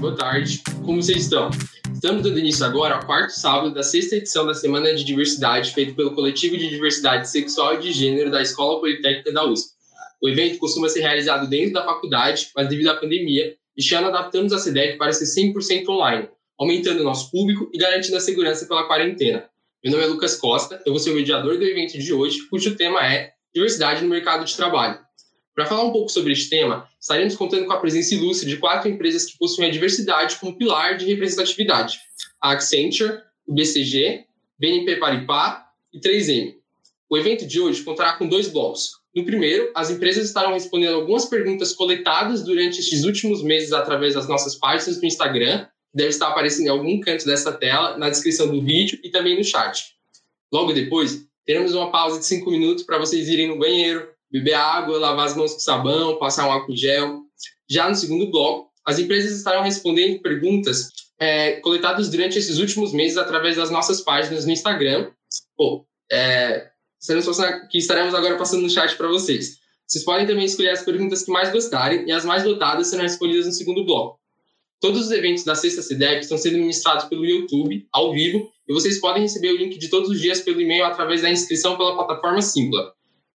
boa tarde. Como vocês estão? Estamos dando início agora ao quarto sábado da sexta edição da Semana de Diversidade, feito pelo Coletivo de Diversidade Sexual e de Gênero da Escola Politécnica da USP. O evento costuma ser realizado dentro da faculdade, mas devido à pandemia, este ano adaptamos a SEDEC para ser 100% online, aumentando o nosso público e garantindo a segurança pela quarentena. Meu nome é Lucas Costa, eu vou ser o mediador do evento de hoje, cujo tema é Diversidade no Mercado de Trabalho. Para falar um pouco sobre este tema, estaremos contando com a presença ilustre de quatro empresas que possuem a diversidade como pilar de representatividade: a Accenture, o BCG, BNP Paribas e 3M. O evento de hoje contará com dois blocos. No primeiro, as empresas estarão respondendo algumas perguntas coletadas durante estes últimos meses através das nossas páginas no Instagram, que deve estar aparecendo em algum canto dessa tela, na descrição do vídeo e também no chat. Logo depois, teremos uma pausa de cinco minutos para vocês irem no banheiro, beber água, lavar as mãos com sabão, passar um álcool gel. Já no segundo bloco, as empresas estarão respondendo perguntas é, coletadas durante esses últimos meses através das nossas páginas no Instagram. Pô, é, que estaremos agora passando no chat para vocês. Vocês podem também escolher as perguntas que mais gostarem e as mais votadas serão respondidas no segundo bloco. Todos os eventos da Sexta CDEP estão sendo ministrados pelo YouTube, ao vivo, e vocês podem receber o link de todos os dias pelo e-mail através da inscrição pela plataforma Simpla.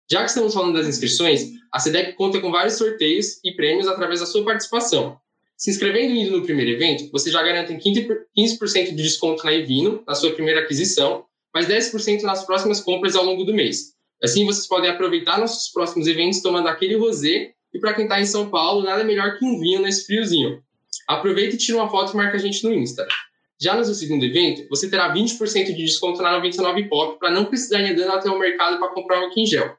Já que estamos falando das inscrições, a SEDEC conta com vários sorteios e prêmios através da sua participação. Se inscrevendo e indo no primeiro evento, você já garante 15% de desconto na Evino, na sua primeira aquisição, mais 10% nas próximas compras ao longo do mês. Assim, vocês podem aproveitar nossos próximos eventos tomando aquele rosé, e para quem está em São Paulo, nada melhor que um vinho nesse friozinho. Aproveita e tira uma foto e marca a gente no Insta. Já no seu segundo evento, você terá 20% de desconto na 99 Pop para não precisar ir andando até o mercado para comprar um em gel.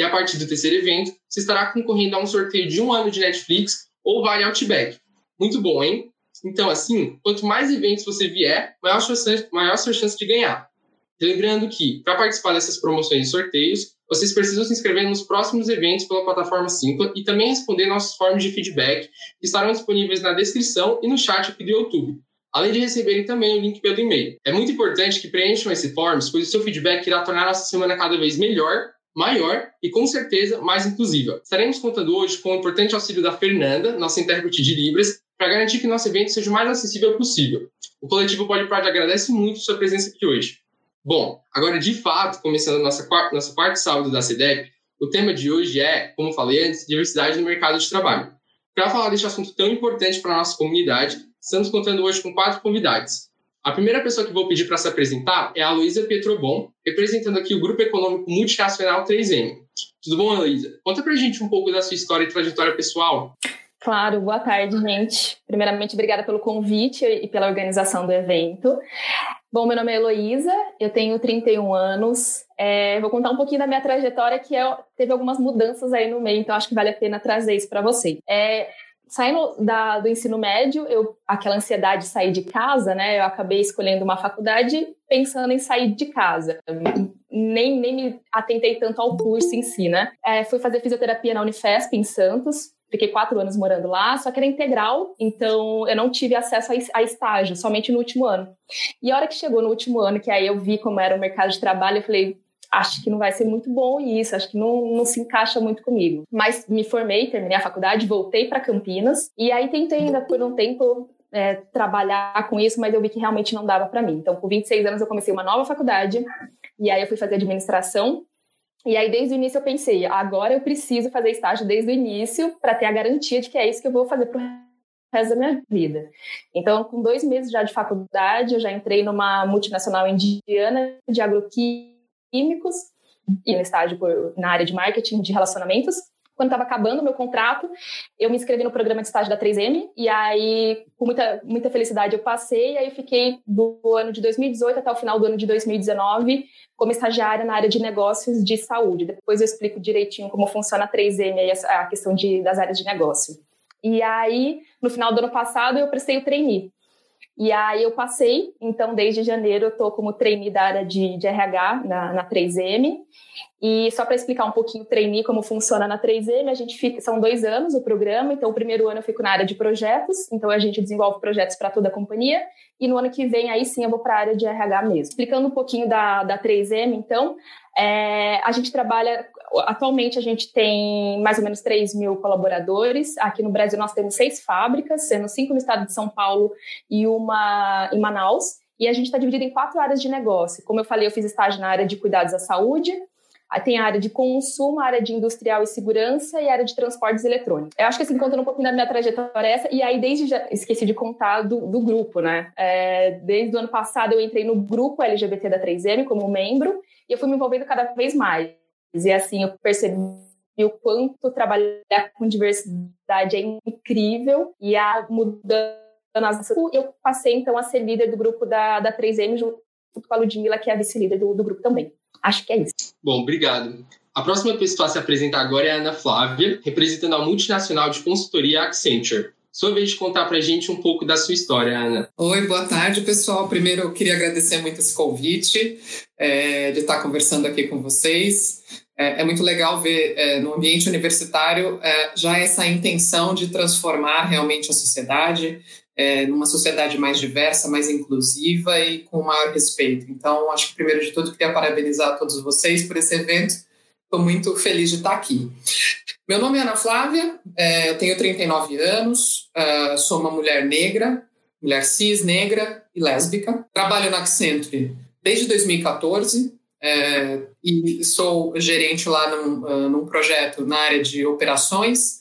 E a partir do terceiro evento, você estará concorrendo a um sorteio de um ano de Netflix ou Vale Outback. Muito bom, hein? Então, assim, quanto mais eventos você vier, maior sua chance, maior sua chance de ganhar. Lembrando que, para participar dessas promoções e sorteios, vocês precisam se inscrever nos próximos eventos pela plataforma Simpla e também responder nossos forms de feedback, que estarão disponíveis na descrição e no chat aqui do YouTube, além de receberem também o link pelo e-mail. É muito importante que preencham esse forms, pois o seu feedback irá tornar nossa semana cada vez melhor maior e, com certeza, mais inclusiva. Estaremos contando hoje com o importante auxílio da Fernanda, nossa intérprete de Libras, para garantir que nosso evento seja o mais acessível possível. O coletivo Pode Prod agradece muito sua presença aqui hoje. Bom, agora de fato, começando nossa quarta, nosso quarto sábado da CEDEP, o tema de hoje é, como falei antes, diversidade no mercado de trabalho. Para falar deste assunto tão importante para a nossa comunidade, estamos contando hoje com quatro convidados. A primeira pessoa que vou pedir para se apresentar é a Luísa Petrobon, representando aqui o Grupo Econômico Multinacional 3M. Tudo bom, Luísa? Conta para a gente um pouco da sua história e trajetória pessoal. Claro, boa tarde, gente. Primeiramente, obrigada pelo convite e pela organização do evento. Bom, meu nome é Heloísa, eu tenho 31 anos. É, vou contar um pouquinho da minha trajetória, que é, teve algumas mudanças aí no meio, então acho que vale a pena trazer isso para você. É, saindo da, do ensino médio, eu, aquela ansiedade de sair de casa, né? Eu acabei escolhendo uma faculdade pensando em sair de casa. Nem, nem me atentei tanto ao curso em si, né? É, fui fazer fisioterapia na Unifesp, em Santos. Fiquei quatro anos morando lá, só que era integral, então eu não tive acesso a estágio, somente no último ano. E a hora que chegou no último ano, que aí eu vi como era o mercado de trabalho, eu falei, acho que não vai ser muito bom isso, acho que não, não se encaixa muito comigo. Mas me formei, terminei a faculdade, voltei para Campinas e aí tentei ainda por um tempo é, trabalhar com isso, mas eu vi que realmente não dava para mim. Então, com 26 anos, eu comecei uma nova faculdade e aí eu fui fazer administração. E aí, desde o início, eu pensei: agora eu preciso fazer estágio desde o início para ter a garantia de que é isso que eu vou fazer pro resto da minha vida. Então, com dois meses já de faculdade, eu já entrei numa multinacional indiana de agroquímica químicos e no estágio por, na área de marketing de relacionamentos. Quando estava acabando o meu contrato, eu me inscrevi no programa de estágio da 3M e aí, com muita, muita felicidade, eu passei e aí fiquei do ano de 2018 até o final do ano de 2019 como estagiária na área de negócios de saúde. Depois eu explico direitinho como funciona a 3M e a questão de, das áreas de negócio. E aí, no final do ano passado, eu prestei o trainee. E aí eu passei, então desde janeiro eu estou como trainee da área de, de RH na, na 3M. E só para explicar um pouquinho o trainee, como funciona na 3M, a gente fica, são dois anos o programa, então o primeiro ano eu fico na área de projetos, então a gente desenvolve projetos para toda a companhia, e no ano que vem aí sim eu vou para a área de RH mesmo. Explicando um pouquinho da, da 3M, então, É, a gente trabalha, atualmente a gente tem mais ou menos 3 mil colaboradores. Aqui no Brasil nós temos seis fábricas, sendo cinco no estado de São Paulo e uma em Manaus. E a gente está dividido em quatro áreas de negócio. Como eu falei, eu fiz estágio na área de cuidados à saúde, tem a área de consumo, a área de industrial e segurança e a área de transportes eletrônicos. Eu acho que assim, contando um pouquinho da minha trajetória essa, e aí desde já esqueci de contar do, do grupo, né? É, desde o ano passado eu entrei no grupo LGBT da 3M como membro e eu fui me envolvendo cada vez mais. E assim, eu percebi o quanto trabalhar com diversidade é incrível e a mudança eu passei então a ser líder do grupo da, da 3M junto com a Ludmilla, que é a vice-líder do, do grupo também. Acho que é isso. Bom, obrigado. A próxima pessoa a se apresentar agora é a Ana Flávia, representando a multinacional de consultoria Accenture. Sua vez de contar para a gente um pouco da sua história, Ana. Oi, boa tarde, pessoal. Primeiro, eu queria agradecer muito esse convite, é, de estar conversando aqui com vocês. É, é muito legal ver é, no ambiente universitário é, já essa intenção de transformar realmente a sociedade, é, numa sociedade mais diversa, mais inclusiva e com maior respeito. Então, acho que primeiro de tudo queria parabenizar a todos vocês por esse evento. Estou muito feliz de estar aqui. Meu nome é Ana Flávia, é, eu tenho 39 anos, é, sou uma mulher negra, mulher cis, negra e lésbica. Trabalho na Accenture desde 2014 é, e sou gerente lá num, uh, num, projeto na área de operações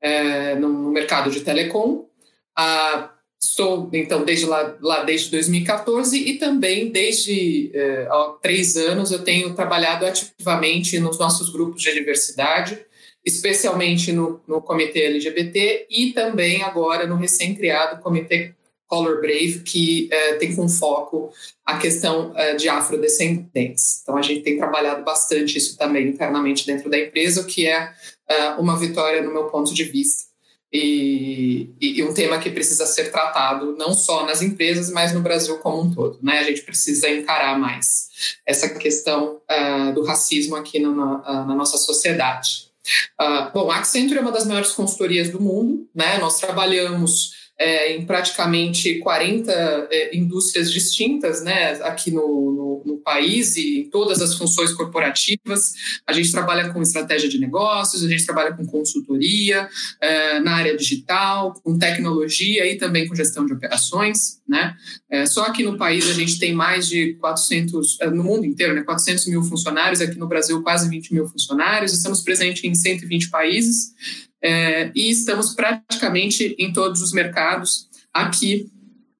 é, no mercado de telecom. Ah, Estou, então, desde lá, lá, desde 2014 e também desde eh, há três anos eu tenho trabalhado ativamente nos nossos grupos de diversidade, especialmente no, no Comitê LGBT e também agora no recém-criado Comitê Color Brave, que eh, tem com foco a questão eh, de afrodescendentes. Então, a gente tem trabalhado bastante isso também internamente dentro da empresa, o que é uma vitória no meu ponto de vista e, e, um tema que precisa ser tratado não só nas empresas, mas no Brasil como um todo. Né? A gente precisa encarar mais essa questão uh, do racismo aqui no, na, uh, na, nossa sociedade. Uh, bom, a Accenture é uma das maiores consultorias do mundo. Né? Nós trabalhamos é, em praticamente 40 é, indústrias distintas né, aqui no, no, no, país e em todas as funções corporativas. A gente trabalha com estratégia de negócios, a gente trabalha com consultoria é, na área digital, com tecnologia e também com gestão de operações. Né? É, só aqui no país a gente tem mais de 400, é, no mundo inteiro, né, 400 mil funcionários, aqui no Brasil quase 20 mil funcionários, estamos presentes em 120 países é, e estamos praticamente em todos os mercados aqui.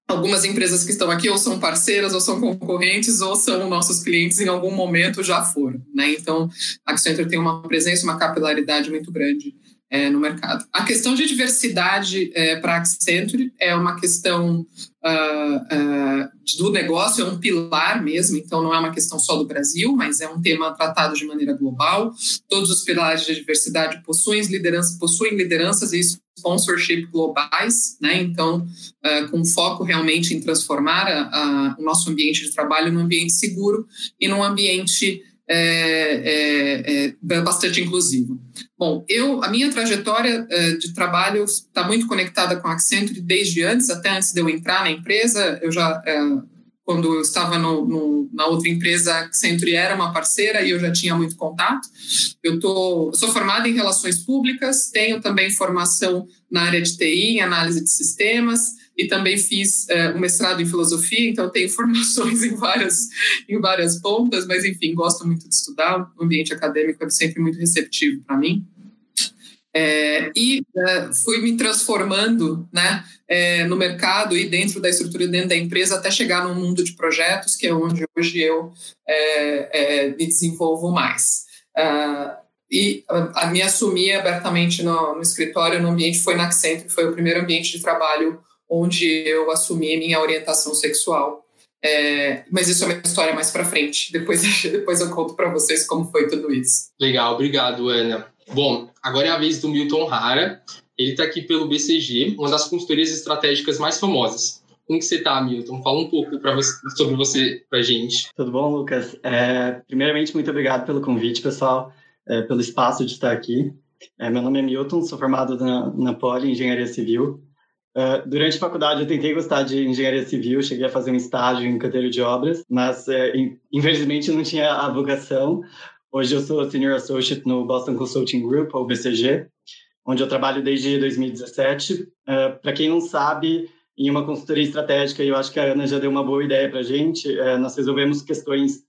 Algumas empresas que estão aqui ou são parceiras, ou são concorrentes, ou são nossos clientes em algum momento já foram. Né? Então, a Accenture tem uma presença, uma capilaridade muito grande é, no mercado. A questão de diversidade é, para a Accenture é uma questão uh, uh, do negócio, é um pilar mesmo, então não é uma questão só do Brasil, mas é um tema tratado de maneira global. Todos os pilares de diversidade possuem lideranças, possuem lideranças e sponsorship globais, né? então uh, com foco realmente em transformar a, a, o nosso ambiente de trabalho num ambiente seguro e num ambiente é, é, é bastante inclusivo. Bom, eu, a minha trajetória é, de trabalho está muito conectada com a Accenture desde antes, até antes de eu entrar na empresa. Eu já, é, quando eu estava no, no, na outra empresa, a Accenture era uma parceira e eu já tinha muito contato. Eu, tô, eu sou formada em relações públicas, tenho também formação na área de TI, em análise de sistemas e também fiz é, um mestrado em filosofia, então tenho formações em várias, em várias pontas, mas enfim, gosto muito de estudar, o ambiente acadêmico é sempre muito receptivo para mim. É, e é, fui me transformando né, é, no mercado e dentro da estrutura dentro da empresa até chegar no mundo de projetos, que é onde hoje eu é, é, me desenvolvo mais. Uh, e a, a me assumir abertamente no, no, escritório, no ambiente, foi na Accenture, que foi o primeiro ambiente de trabalho onde eu assumi minha orientação sexual. É, mas isso é uma história mais para frente. Depois, depois eu conto para vocês como foi tudo isso. Legal, obrigado, Ana. Bom, agora é a vez do Milton Rara. Ele está aqui pelo BCG, uma das consultorias estratégicas mais famosas. Como que você está, Milton? Fala um pouco você, sobre você para gente. Tudo bom, Lucas? É, primeiramente, muito obrigado pelo convite, pessoal, é, pelo espaço de estar aqui. É, meu nome é Milton, sou formado na, na Poli Engenharia Civil Uh, durante a faculdade eu tentei gostar de engenharia civil, cheguei a fazer um estágio em canteiro de obras, mas uh, infelizmente não tinha a vocação. Hoje eu sou Senior Associate no Boston Consulting Group, ou BCG, onde eu trabalho desde 2017. Uh, para quem não sabe, em uma consultoria estratégica, e eu acho que a Ana já deu uma boa ideia para a gente, uh, nós resolvemos questões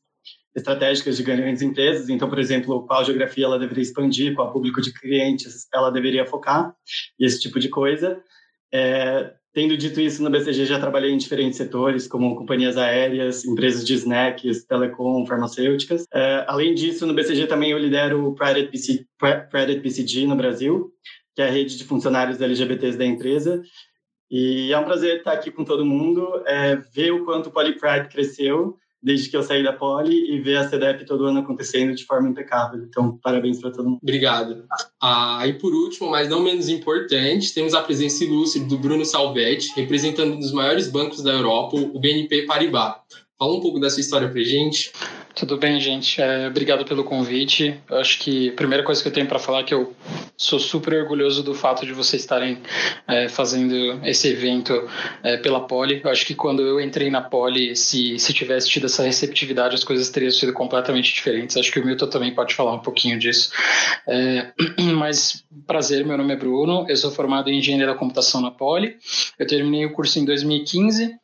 estratégicas de grandes empresas. Então, por exemplo, qual geografia ela deveria expandir, qual público de clientes ela deveria focar, e esse tipo de coisa. É, tendo dito isso, no BCG já trabalhei em diferentes setores, como companhias aéreas, empresas de snacks, telecom, farmacêuticas. É, além disso, no BCG também eu lidero o Private, PC, Private PCG no Brasil, que é a rede de funcionários LGBTs da empresa. E é um prazer estar aqui com todo mundo, é, ver o quanto o Polypride cresceu desde que eu saí da Poli e ver a CDEP todo ano acontecendo de forma impecável. Então, parabéns para todo mundo. Obrigado. Ah, e por último, mas não menos importante, temos a presença ilustre do Bruno Salvetti, representando um dos maiores bancos da Europa, o BNP Paribas. Fala um pouco da sua história para gente. Tudo bem, gente. É, obrigado pelo convite. Eu acho que a primeira coisa que eu tenho para falar é que eu sou super orgulhoso do fato de vocês estarem é, fazendo esse evento é, pela Poli. Eu acho que quando eu entrei na Poli, se, se tivesse tido essa receptividade, as coisas teriam sido completamente diferentes. Acho que o Milton também pode falar um pouquinho disso. É, mas, prazer, meu nome é Bruno. Eu sou formado em Engenharia da Computação na Poli. Eu terminei o curso em 2015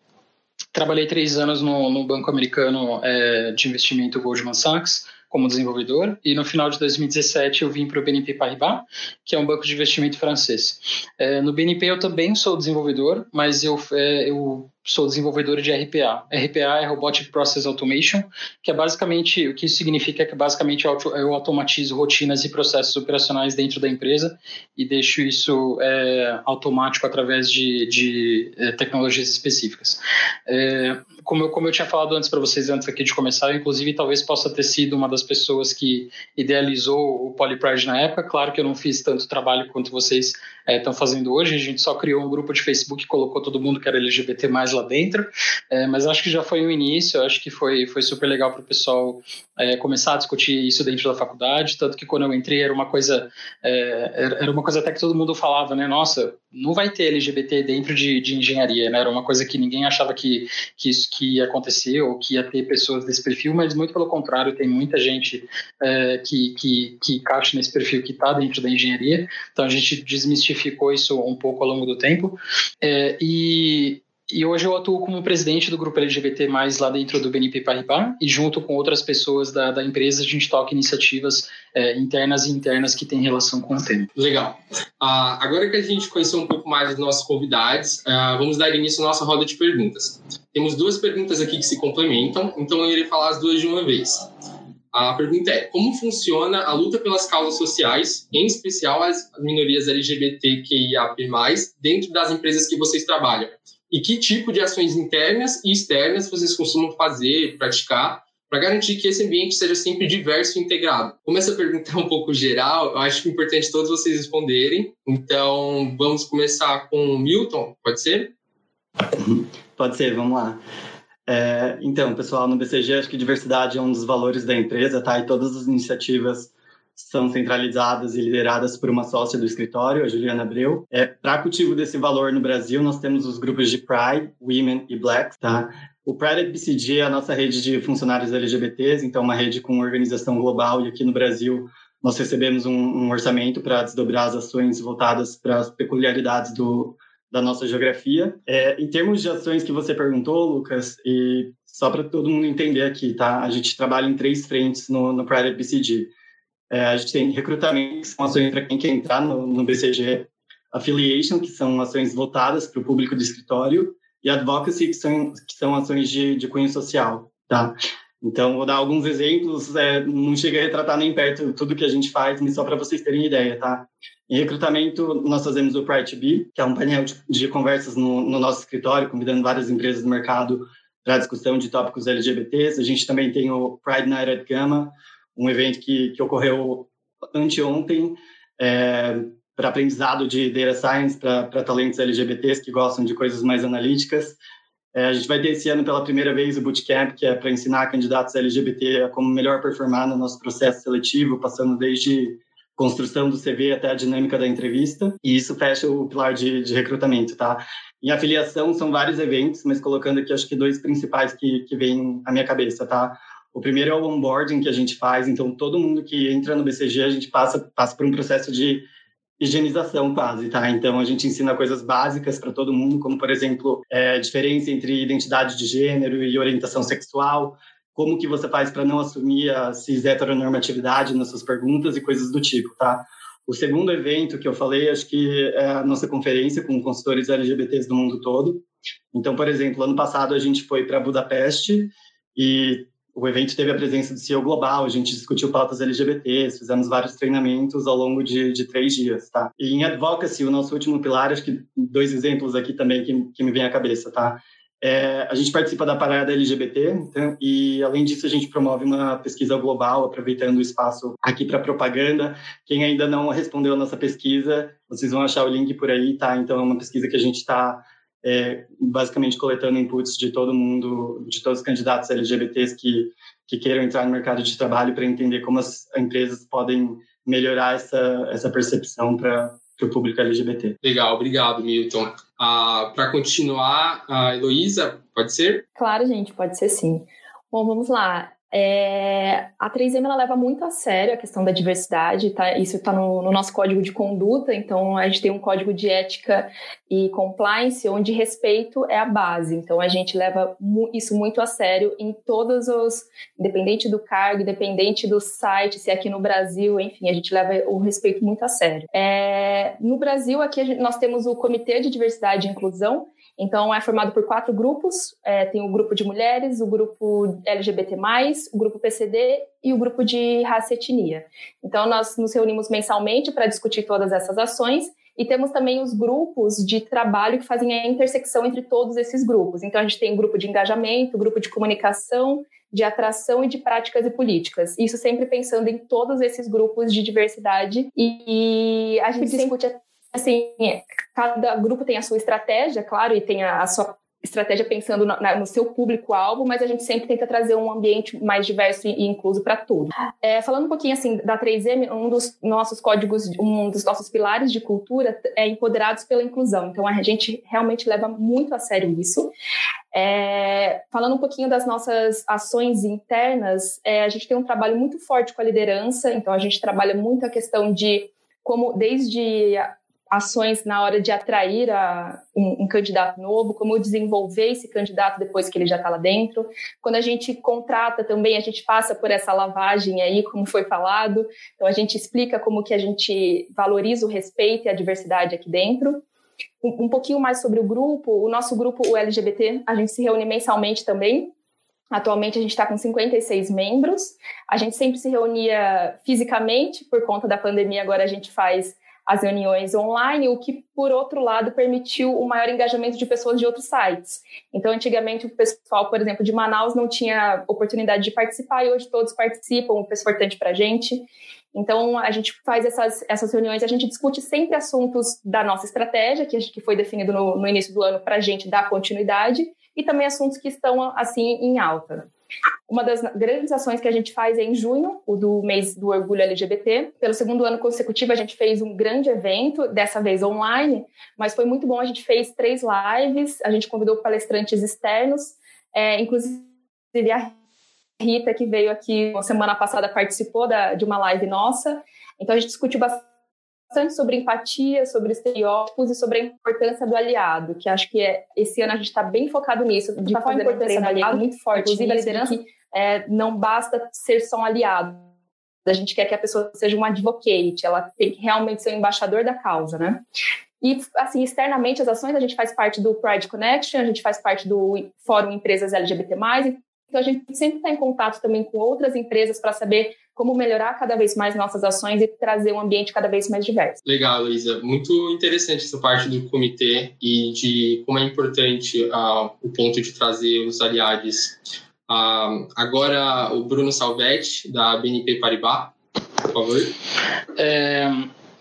Trabalhei três anos no, no banco americano é, de investimento Goldman Sachs como desenvolvedor e no final de 2017 eu vim para o BNP Paribas, que é um banco de investimento francês. É, no BNP eu também sou desenvolvedor, mas eu, é, eu sou desenvolvedor de RPA. RPA é Robotic Process Automation, que é basicamente, o que isso significa é que basicamente eu automatizo rotinas e processos operacionais dentro da empresa e deixo isso é, automático através de, de é, tecnologias específicas. É, como, eu, como eu tinha falado antes para vocês, antes aqui de começar, inclusive talvez possa ter sido uma das pessoas que idealizou o Polypride na época. Claro que eu não fiz tanto trabalho quanto vocês estão é, fazendo hoje, a gente só criou um grupo de Facebook e colocou todo mundo que era LGBT mais lá dentro, é, mas acho que já foi um início, acho que foi, foi super legal para o pessoal é, começar a discutir isso dentro da faculdade, tanto que quando eu entrei era uma coisa, era uma coisa até que todo mundo falava, né, nossa, não vai ter LGBT dentro de, de engenharia, né, era uma coisa que ninguém achava que, que isso que ia acontecer ou que ia ter pessoas desse perfil, mas muito pelo contrário, tem muita gente é, que, que, que encaixa nesse perfil que está dentro da engenharia, então a gente desmistificou isso um pouco ao longo do tempo, é, e e hoje eu atuo como presidente do grupo LGBT+, lá dentro do BNP Paribas, e junto com outras pessoas da, da empresa, a gente toca iniciativas é, internas e internas que têm relação com o tema. Legal. Uh, agora que a gente conheceu um pouco mais dos nossos convidados, uh, vamos dar início à nossa roda de perguntas. Temos duas perguntas aqui que se complementam, então eu irei falar as duas de uma vez. A pergunta é: como funciona a luta pelas causas sociais, em especial as minorias LGBTQIAP+, dentro das empresas que vocês trabalham? E que tipo de ações internas e externas vocês costumam fazer, praticar, para garantir que esse ambiente seja sempre diverso e integrado? Como essa pergunta é um pouco geral, eu acho que é importante todos vocês responderem. Então, vamos começar com o Milton, pode ser? Pode ser, vamos lá. É, então, pessoal, no BCG, acho que diversidade é um dos valores da empresa, tá? E todas as iniciativas são centralizadas e lideradas por uma sócia do escritório, a Juliana Abreu. É, Para cultivo desse valor no Brasil, nós temos os grupos de Pride, Women e Blacks, tá? O Pride BCG é a nossa rede de funcionários LGBTs, então uma rede com organização global e aqui no Brasil nós recebemos um, um orçamento para desdobrar as ações voltadas para as peculiaridades do, da nossa geografia. É, em termos de ações que você perguntou, Lucas, e só para todo mundo entender aqui, tá? A gente trabalha em três frentes no, no Pride BCG. É, a gente tem recrutamento, que são ações para quem quer entrar no, no BCG, affiliation, que são ações voltadas para o público do escritório, e advocacy, que são, que são ações de, de cunho social, tá? Então, vou dar alguns exemplos, é, não chega a retratar nem perto tudo que a gente faz, mas só para vocês terem ideia, tá? Em recrutamento, nós fazemos o Pride Be, que é um painel de, de conversas no, no, nosso escritório, convidando várias empresas do mercado para discussão de tópicos LGBTs. A gente também tem o Pride Night at Gama, um evento que, que ocorreu anteontem é, para aprendizado de data science para talentos LGBTs que gostam de coisas mais analíticas. É, a gente vai ter esse ano pela primeira vez o Bootcamp, que é para ensinar candidatos LGBT a como melhor performar no nosso processo seletivo, passando desde construção do CV até a dinâmica da entrevista, e isso fecha o pilar de, de recrutamento, tá? Em afiliação são vários eventos, mas colocando aqui acho que dois principais que, que vêm à minha cabeça, tá? O primeiro é o onboarding que a gente faz, então todo mundo que entra no BCG, a gente passa, passa por um processo de higienização quase, tá? Então a gente ensina coisas básicas para todo mundo, como por exemplo, é, diferença entre identidade de gênero e orientação sexual, como que você faz para não assumir a cis heteronormatividade nas suas perguntas e coisas do tipo, tá? O segundo evento que eu falei, acho que é a nossa conferência com consultores LGBTs do mundo todo. Então, por exemplo, ano passado a gente foi para Budapeste e o evento teve a presença do CEO Global, a gente discutiu pautas LGBTs, fizemos vários treinamentos ao longo de, de três dias, tá? E em advocacy, o nosso último pilar, acho que dois exemplos aqui também que, que me vem à cabeça, tá? É, a gente participa da parada LGBT, então, e além disso a gente promove uma pesquisa global, aproveitando o espaço aqui para propaganda. Quem ainda não respondeu a nossa pesquisa, vocês vão achar o link por aí, tá? Então é uma pesquisa que a gente está é, basicamente coletando inputs de todo mundo, de todos os candidatos LGBTs que, que queiram entrar no mercado de trabalho para entender como as empresas podem melhorar essa, essa percepção para para o público LGBT. Legal, obrigado, Milton. Ah, para continuar, a Heloísa, pode ser? Claro, gente, pode ser sim. Bom, vamos lá. É, a 3M ela leva muito a sério a questão da diversidade, tá? isso está no, no, nosso código de conduta, então a gente tem um código de ética e compliance onde respeito é a base, então a gente leva mu isso muito a sério em todos os, independente do cargo, independente do site, se é aqui no Brasil, enfim, a gente leva o respeito muito a sério. É, no Brasil, aqui gente, nós temos o Comitê de Diversidade e Inclusão, então, é formado por quatro grupos: é, tem o grupo de mulheres, o grupo LGBT, o grupo PCD e o grupo de raça e etnia. Então, nós nos reunimos mensalmente para discutir todas essas ações e temos também os grupos de trabalho que fazem a intersecção entre todos esses grupos. Então, a gente tem o grupo de engajamento, o grupo de comunicação, de atração e de práticas e políticas. Isso sempre pensando em todos esses grupos de diversidade. E, e a gente discute assim, cada grupo tem a sua estratégia, claro, e tem a, a sua estratégia pensando no, na, no seu público-alvo, mas a gente sempre tenta trazer um ambiente mais diverso e, e incluso para tudo. É, falando um pouquinho assim da 3M, um dos nossos códigos, um dos nossos pilares de cultura é empoderados pela inclusão. Então a gente realmente leva muito a sério isso. É, falando um pouquinho das nossas ações internas, é, a gente tem um trabalho muito forte com a liderança. Então a gente trabalha muito a questão de como desde ações na hora de atrair a, um, um, candidato novo, como desenvolver esse candidato depois que ele já está lá dentro. Quando a gente contrata também, a gente passa por essa lavagem aí, como foi falado. Então a gente explica como que a gente valoriza o respeito e a diversidade aqui dentro. Um, um pouquinho mais sobre o grupo, o nosso grupo, o LGBT, a gente se reúne mensalmente também, Atualmente a gente está com 56 membros. A gente sempre se reunia fisicamente, por conta da pandemia, agora a gente faz as reuniões online, o que, por outro lado, permitiu o maior engajamento de pessoas de outros sites. Então, antigamente, o pessoal, por exemplo, de Manaus não tinha oportunidade de participar e hoje todos participam, o que é importante para a gente. Então, a gente faz essas, essas reuniões, a gente discute sempre assuntos da nossa estratégia, que, que foi definido no, no início do ano para a gente dar continuidade, e também assuntos que estão, assim, em alta. Uma das grandes ações que a gente faz é em junho, o do mês do orgulho LGBT. Pelo segundo ano consecutivo, a gente fez um grande evento, dessa vez online, mas foi muito bom. A gente fez três lives, a gente convidou palestrantes externos, é, inclusive a Rita, que veio aqui semana passada, participou da, de uma live nossa. Então, a gente discutiu bastante bastante sobre empatia, sobre estereótipos e sobre a importância do aliado, que acho que é, esse ano a gente está bem focado nisso, de qual a importância do aliado? muito forte, inclusive a liderança? que é, não basta ser só um aliado, a gente quer que a pessoa seja um advocate, ela tem que realmente ser um embaixador da causa, né? E, assim, externamente, as ações, a gente faz parte do Pride Connection, a gente faz parte do Fórum Empresas LGBT+, então a gente sempre está em contato também com outras empresas para saber como melhorar cada vez mais nossas ações e trazer um ambiente cada vez mais diverso. Legal, Luísa. Muito interessante essa parte do comitê e de como é importante uh, o ponto de trazer os aliados. Uh, agora, o Bruno Salvetti, da BNP Paribas, por favor. É,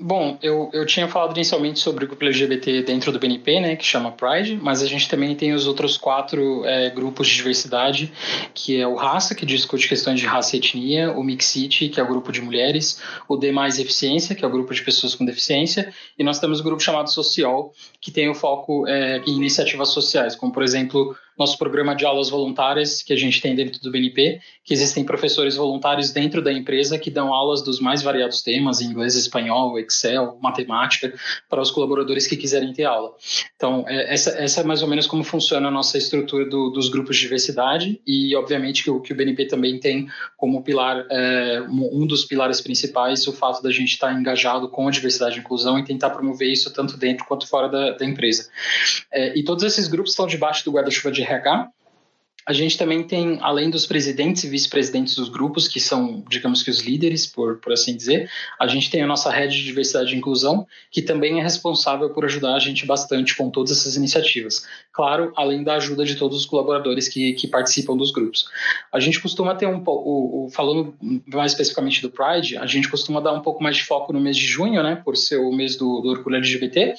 bom, eu, eu tinha falado inicialmente sobre o grupo LGBT dentro do BNP, né, que chama Pride, mas a gente também tem os outros quatro é, grupos de diversidade, que é o Raça, que discute questões de raça e etnia, o Mixity, que é o grupo de mulheres, o D Mais Eficiência, que é o grupo de pessoas com deficiência, e nós temos o grupo chamado Social, que tem o foco é, em iniciativas sociais, como por exemplo nosso programa de aulas voluntárias que a gente tem dentro do BNP, que existem professores voluntários dentro da empresa que dão aulas dos mais variados temas, inglês, espanhol, Excel, matemática, para os colaboradores que quiserem ter aula. Então, é, essa, essa é mais ou menos como funciona a nossa estrutura do, dos grupos de diversidade e, obviamente, que o, que o BNP também tem como pilar, é, um dos pilares principais, o fato da gente estar engajado com a diversidade e inclusão e tentar promover isso tanto dentro quanto fora da, da empresa. É, e todos esses grupos estão debaixo do guarda-chuva de RH, a gente também tem, além dos presidentes e vice-presidentes dos grupos, que são, digamos que, os líderes, por, por assim dizer, a gente tem a nossa rede de diversidade e inclusão, que também é responsável por ajudar a gente bastante com todas essas iniciativas. Claro, além da ajuda de todos os colaboradores que, que participam dos grupos. A gente costuma ter um pouco, falando mais especificamente do Pride, a gente costuma dar um pouco mais de foco no mês de junho, né, por ser o mês do, do Orgulho LGBT,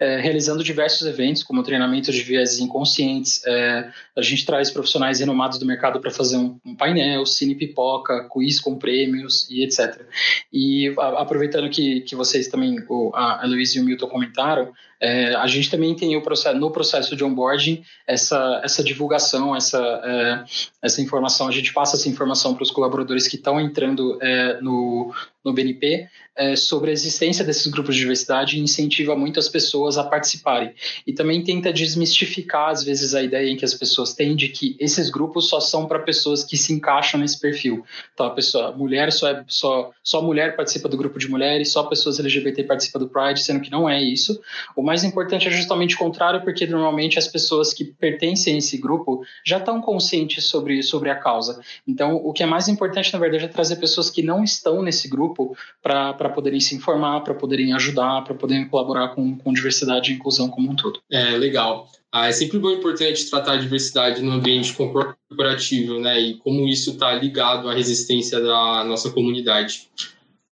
é, realizando diversos eventos, como treinamento de viés inconscientes, é, a gente traz profissionais renomados do mercado para fazer um, um, painel, cine pipoca, quiz com prêmios e etc. E a, aproveitando que, que vocês também, o, a Luiz e o Milton comentaram, é, a gente também tem processo, no processo de onboarding essa, essa divulgação, essa, é, essa informação, a gente passa essa informação para os colaboradores que estão entrando é, no, no BNP é, sobre a existência desses grupos de diversidade e incentiva muito as pessoas a participarem. E também tenta desmistificar, às vezes, a ideia em que as pessoas têm de que esses grupos só são para pessoas que se encaixam nesse perfil. Então, a pessoa, mulher só é só, só mulher participa do grupo de mulheres, só pessoas LGBT participam do Pride, sendo que não é isso. O mais importante é justamente o contrário, porque normalmente as pessoas que pertencem a esse grupo já estão conscientes sobre, sobre a causa. Então, o que é mais importante, na verdade, é trazer pessoas que não estão nesse grupo para poderem se informar, para poderem ajudar, para poderem colaborar com, com diversidade e inclusão como um todo. É, legal. Ah, é sempre bom importante tratar a diversidade no ambiente corporativo, né? E como isso está ligado à resistência da nossa comunidade.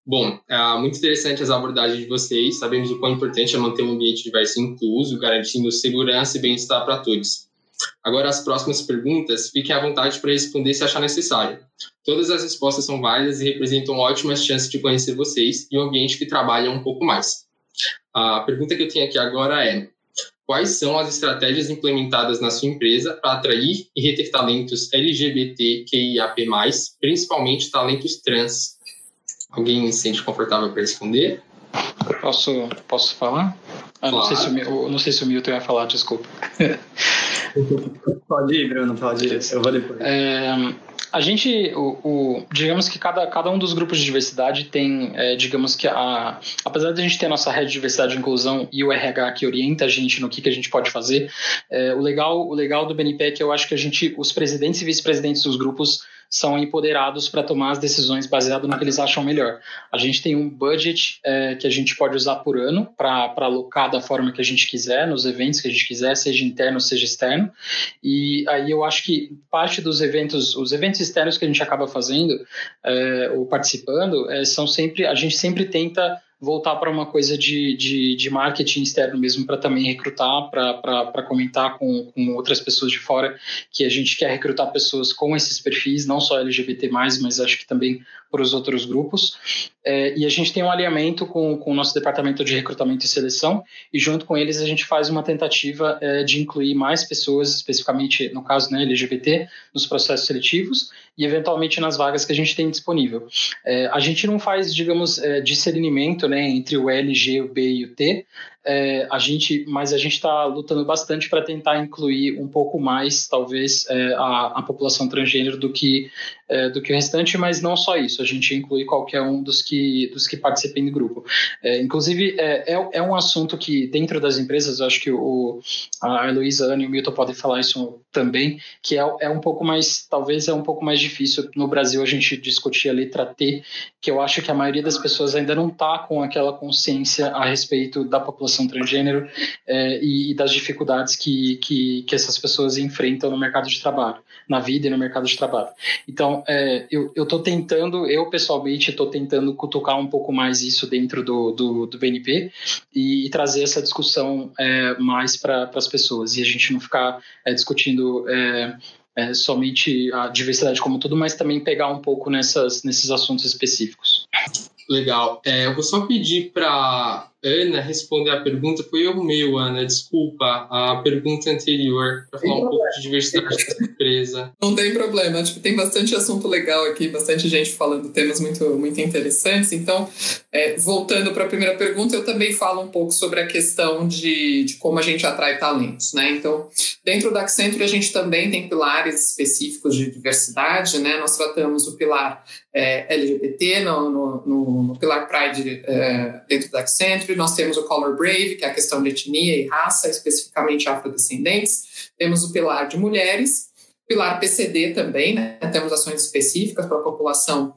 Bom, é muito interessante as abordagens de vocês. Sabemos o quão importante é manter um ambiente diverso e incluso, garantindo segurança e bem-estar para todos. Agora, as próximas perguntas, fiquem à vontade para responder se achar necessário. Todas as respostas são válidas e representam ótimas chances de conhecer vocês e o ambiente que trabalha um pouco mais. A pergunta que eu tenho aqui agora é: quais são as estratégias implementadas na sua empresa para atrair e reter talentos LGBTQIAP+, principalmente talentos trans? Alguém se sente confortável para responder? Posso, posso falar? Ah, claro. não, sei se o, não sei se o Milton ia falar, desculpa. pode ir, Bruno, pode ir. Eu vou depois. É, a gente, o, o, digamos que cada, cada um dos grupos de diversidade tem, é, digamos que a, apesar de a gente ter a nossa rede de diversidade e inclusão e o RH que orienta a gente no que, que a gente pode fazer, é, o, legal, o legal do BNP é que eu acho que a gente, os presidentes e vice-presidentes dos grupos são empoderados para tomar as decisões baseado no que eles acham melhor. A gente tem um budget é, que a gente pode usar por ano para alocar da forma que a gente quiser, nos eventos que a gente quiser, seja interno, seja externo. E aí eu acho que parte dos eventos, os eventos externos que a gente acaba fazendo é, ou participando, é, são sempre, a gente sempre tenta voltar para uma coisa de, de, de, marketing externo mesmo, para também recrutar, para comentar com, com outras pessoas de fora, que a gente quer recrutar pessoas com esses perfis, não só LGBT, mas acho que também para os outros grupos. É, e a gente tem um alinhamento com, com o nosso departamento de recrutamento e seleção, e junto com eles a gente faz uma tentativa é, de incluir mais pessoas, especificamente no caso né, LGBT, nos processos seletivos e eventualmente nas vagas que a gente tem disponível. É, a gente não faz, digamos, é, discernimento né, entre o L, G, o B e o T, é, a gente, mas a gente está lutando bastante para tentar incluir um pouco mais, talvez, é, a, a, população transgênero do que, é, do que o restante, mas não só isso, a gente inclui qualquer um dos que, dos que participem do grupo. É, inclusive, é, é, é, um assunto que, dentro das empresas, acho que o, a Heloísa, Ana e o Milton podem falar isso também, que é, é um pouco mais, talvez é um pouco mais difícil no Brasil a gente discutir a letra T, que eu acho que a maioria das pessoas ainda não está com aquela consciência a respeito da população população transgênero é, e, das dificuldades que, que, que, essas pessoas enfrentam no mercado de trabalho, na vida e no mercado de trabalho. Então, é, eu estou tentando, eu pessoalmente estou tentando cutucar um pouco mais isso dentro do, do, do BNP e, e, trazer essa discussão é, mais para as pessoas e a gente não ficar é, discutindo é, é, somente a diversidade como tudo, mas também pegar um pouco nessas, nesses assuntos específicos. Legal. É, eu vou só pedir para Ana responder a pergunta. Foi erro meu, Ana, desculpa. A pergunta anterior, para falar um pouco de diversidade da empresa. Não tem problema. Tipo, tem bastante assunto legal aqui, bastante gente falando temas muito, muito interessantes. Então, é, voltando para a primeira pergunta, eu também falo um pouco sobre a questão de, de como a gente atrai talentos. Né? Então, dentro da Accenture, a gente também tem pilares específicos de diversidade. Né? Nós tratamos o pilar é, LGBT no, no, no, no, pilar Pride é, dentro da Accenture. Nós temos o Color Brave, que é a questão de etnia e raça, especificamente afrodescendentes. Temos o pilar de mulheres, pilar PCD também, né? temos ações específicas para a população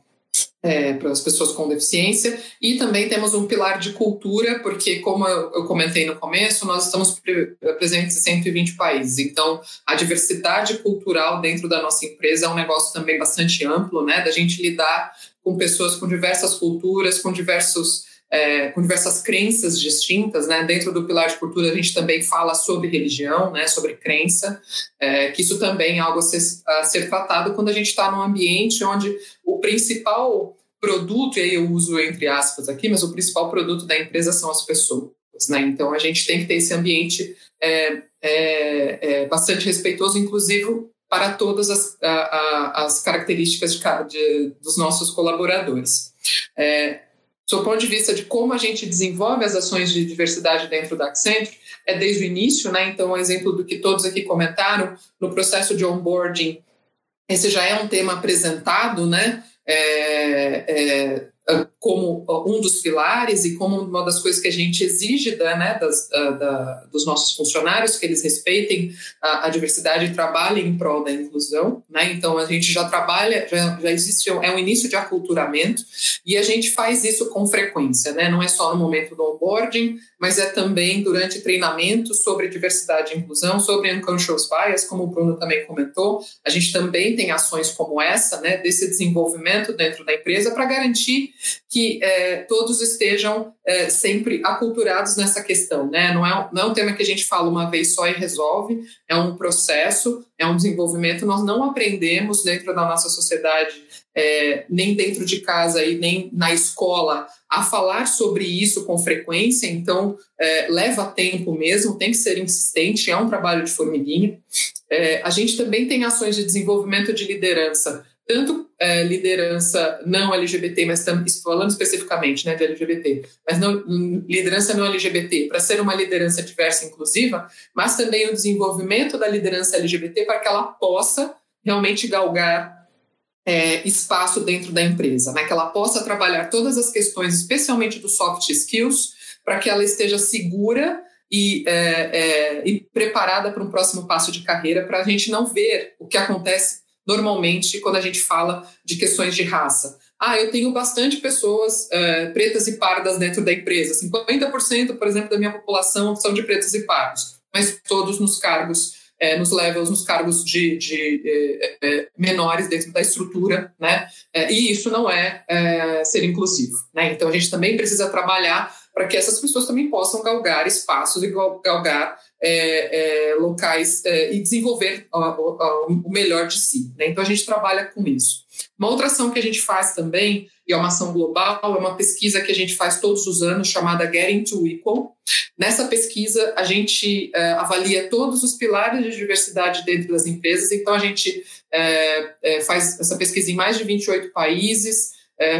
é, para as pessoas com deficiência. E também temos um pilar de cultura, porque, como eu, comentei no começo, nós estamos pre presentes em 120 países. Então, a diversidade cultural dentro da nossa empresa é um negócio também bastante amplo, né? Da gente lidar com pessoas com diversas culturas, com diversos é, com diversas crenças distintas, né? Dentro do pilar de cultura a gente também fala sobre religião, né? Sobre crença, é, que isso também é algo a ser, a ser tratado quando a gente está num ambiente onde o principal produto, e aí eu uso entre aspas aqui, mas o principal produto da empresa são as pessoas, né? Então a gente tem que ter esse ambiente é, é, é bastante respeitoso, inclusive para todas as, a, a, as características de, de, dos nossos colaboradores. É, do ponto de vista de como a gente desenvolve as ações de diversidade dentro da Accenture, é desde o início, né? Então, um exemplo do que todos aqui comentaram, no processo de onboarding, esse já é um tema apresentado, né? É, é, como um dos pilares e como uma das coisas que a gente exige da, né, das, da, dos nossos funcionários, que eles respeitem a, a, diversidade e trabalhem em prol da inclusão. Né? Então, a gente já trabalha, já, já existe, é um início de aculturamento e a gente faz isso com frequência, né? não é só no momento do onboarding, mas é também durante treinamentos sobre diversidade e inclusão, sobre unconscious bias, como o Bruno também comentou. A gente também tem ações como essa, né, desse desenvolvimento dentro da empresa para garantir que é, todos estejam é, sempre aculturados nessa questão. Né? Não, é, não é um tema que a gente fala uma vez só e resolve, é um processo, é um desenvolvimento. Nós não aprendemos dentro da nossa sociedade, é, nem dentro de casa e nem na escola, a falar sobre isso com frequência, então é, leva tempo mesmo, tem que ser insistente, é um trabalho de formiguinha. É, a gente também tem ações de desenvolvimento de liderança tanto é, liderança não LGBT, mas falando especificamente né, de LGBT, mas não, liderança não LGBT, para ser uma liderança diversa e inclusiva, mas também o desenvolvimento da liderança LGBT para que ela possa realmente galgar é, espaço dentro da empresa, né, que ela possa trabalhar todas as questões, especialmente dos soft skills, para que ela esteja segura e, é, é, e preparada para um próximo passo de carreira, para a gente não ver o que acontece normalmente quando a gente fala de questões de raça. Ah, eu tenho bastante pessoas é, pretas e pardas dentro da empresa. 50%, por exemplo, da minha população são de pretos e pardos, mas todos nos cargos, é, nos levels, nos cargos de, de é, é menores dentro da estrutura, né? É, e isso não é, é, ser inclusivo, né? Então a gente também precisa trabalhar para que essas pessoas também possam galgar espaços e galgar é, é, locais é, e desenvolver o, o, o, melhor de si. Né? Então, a gente trabalha com isso. Uma outra ação que a gente faz também, e é uma ação global, é uma pesquisa que a gente faz todos os anos, chamada Getting to Equal. Nessa pesquisa, a gente é, avalia todos os pilares de diversidade dentro das empresas, então a gente é, é, faz essa pesquisa em mais de 28 países,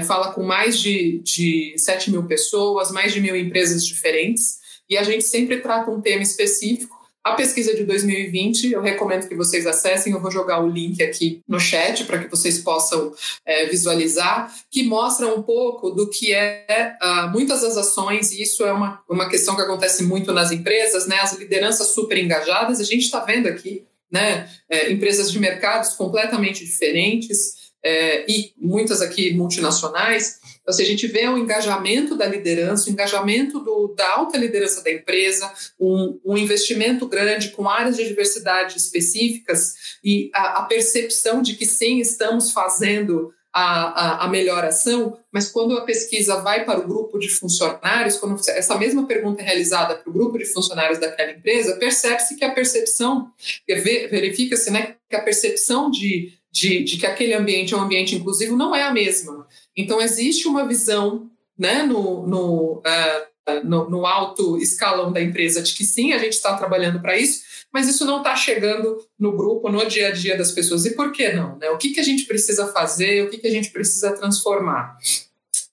fala com mais de, de 7 mil pessoas, mais de mil empresas diferentes, e a gente sempre trata um tema específico. A pesquisa de 2020, eu recomendo que vocês acessem, eu vou jogar o link aqui no chat para que vocês possam é, visualizar, que mostra um pouco do que é uh, muitas das ações, e isso é uma, uma questão que acontece muito nas empresas, né? as lideranças super engajadas, a gente está vendo aqui né? É, empresas de mercados completamente diferentes, é, e muitas aqui multinacionais, Então, se a gente vê o engajamento da liderança, o engajamento do, da alta liderança da empresa, um, um, investimento grande com áreas de diversidade específicas e a, a percepção de que sim, estamos fazendo a, a, a, melhor ação, mas quando a pesquisa vai para o grupo de funcionários, quando essa mesma pergunta é realizada para o grupo de funcionários daquela empresa, percebe-se que a percepção, verifica-se né, que a percepção de, de, de, que aquele ambiente é um ambiente inclusivo não é a mesma. Então, existe uma visão né, no, no, uh, no, no alto escalão da empresa de que sim, a gente está trabalhando para isso, mas isso não está chegando no grupo, no dia a dia das pessoas. E por que não? Né? O que, que a gente precisa fazer? O que, que a gente precisa transformar?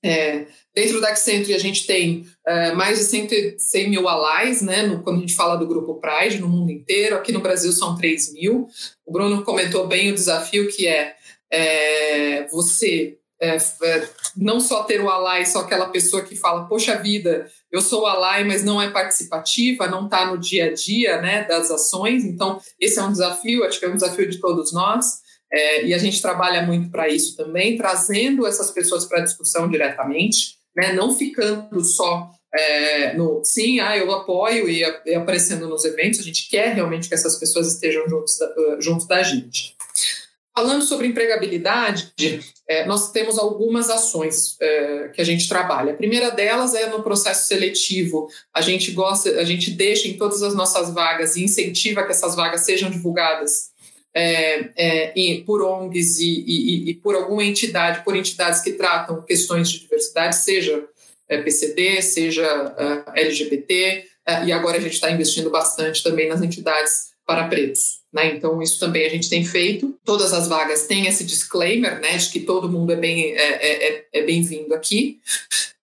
É, dentro da Accenture, a gente tem é, mais de 100, 100 mil allies, né, no, quando a gente fala do grupo Pride, no mundo inteiro. Aqui no Brasil são 3 mil. O Bruno comentou bem o desafio que é, é você é, é, não só ter o Alai, só aquela pessoa que fala, poxa vida, eu sou Alai, mas não é participativa, não está no dia a dia né, das ações. Então, esse é um desafio, acho que é um desafio de todos nós. É, e a gente trabalha muito para isso também, trazendo essas pessoas para a discussão diretamente, né, não ficando só é, no sim, ah, eu apoio e, e, aparecendo nos eventos, a gente quer realmente que essas pessoas estejam juntos junto da gente. Falando sobre empregabilidade, é, nós temos algumas ações é, que a gente trabalha. A primeira delas é no processo seletivo. A gente gosta, a gente deixa em todas as nossas vagas e incentiva que essas vagas sejam divulgadas é, é por ONGs e, e, e, por alguma entidade, por entidades que tratam questões de diversidade, seja é, PCD, seja é, LGBT, e agora a gente está investindo bastante também nas entidades para pretos. Né? Então, isso também a gente tem feito. Todas as vagas têm esse disclaimer né, de que todo mundo é bem-vindo é, é, é bem aqui.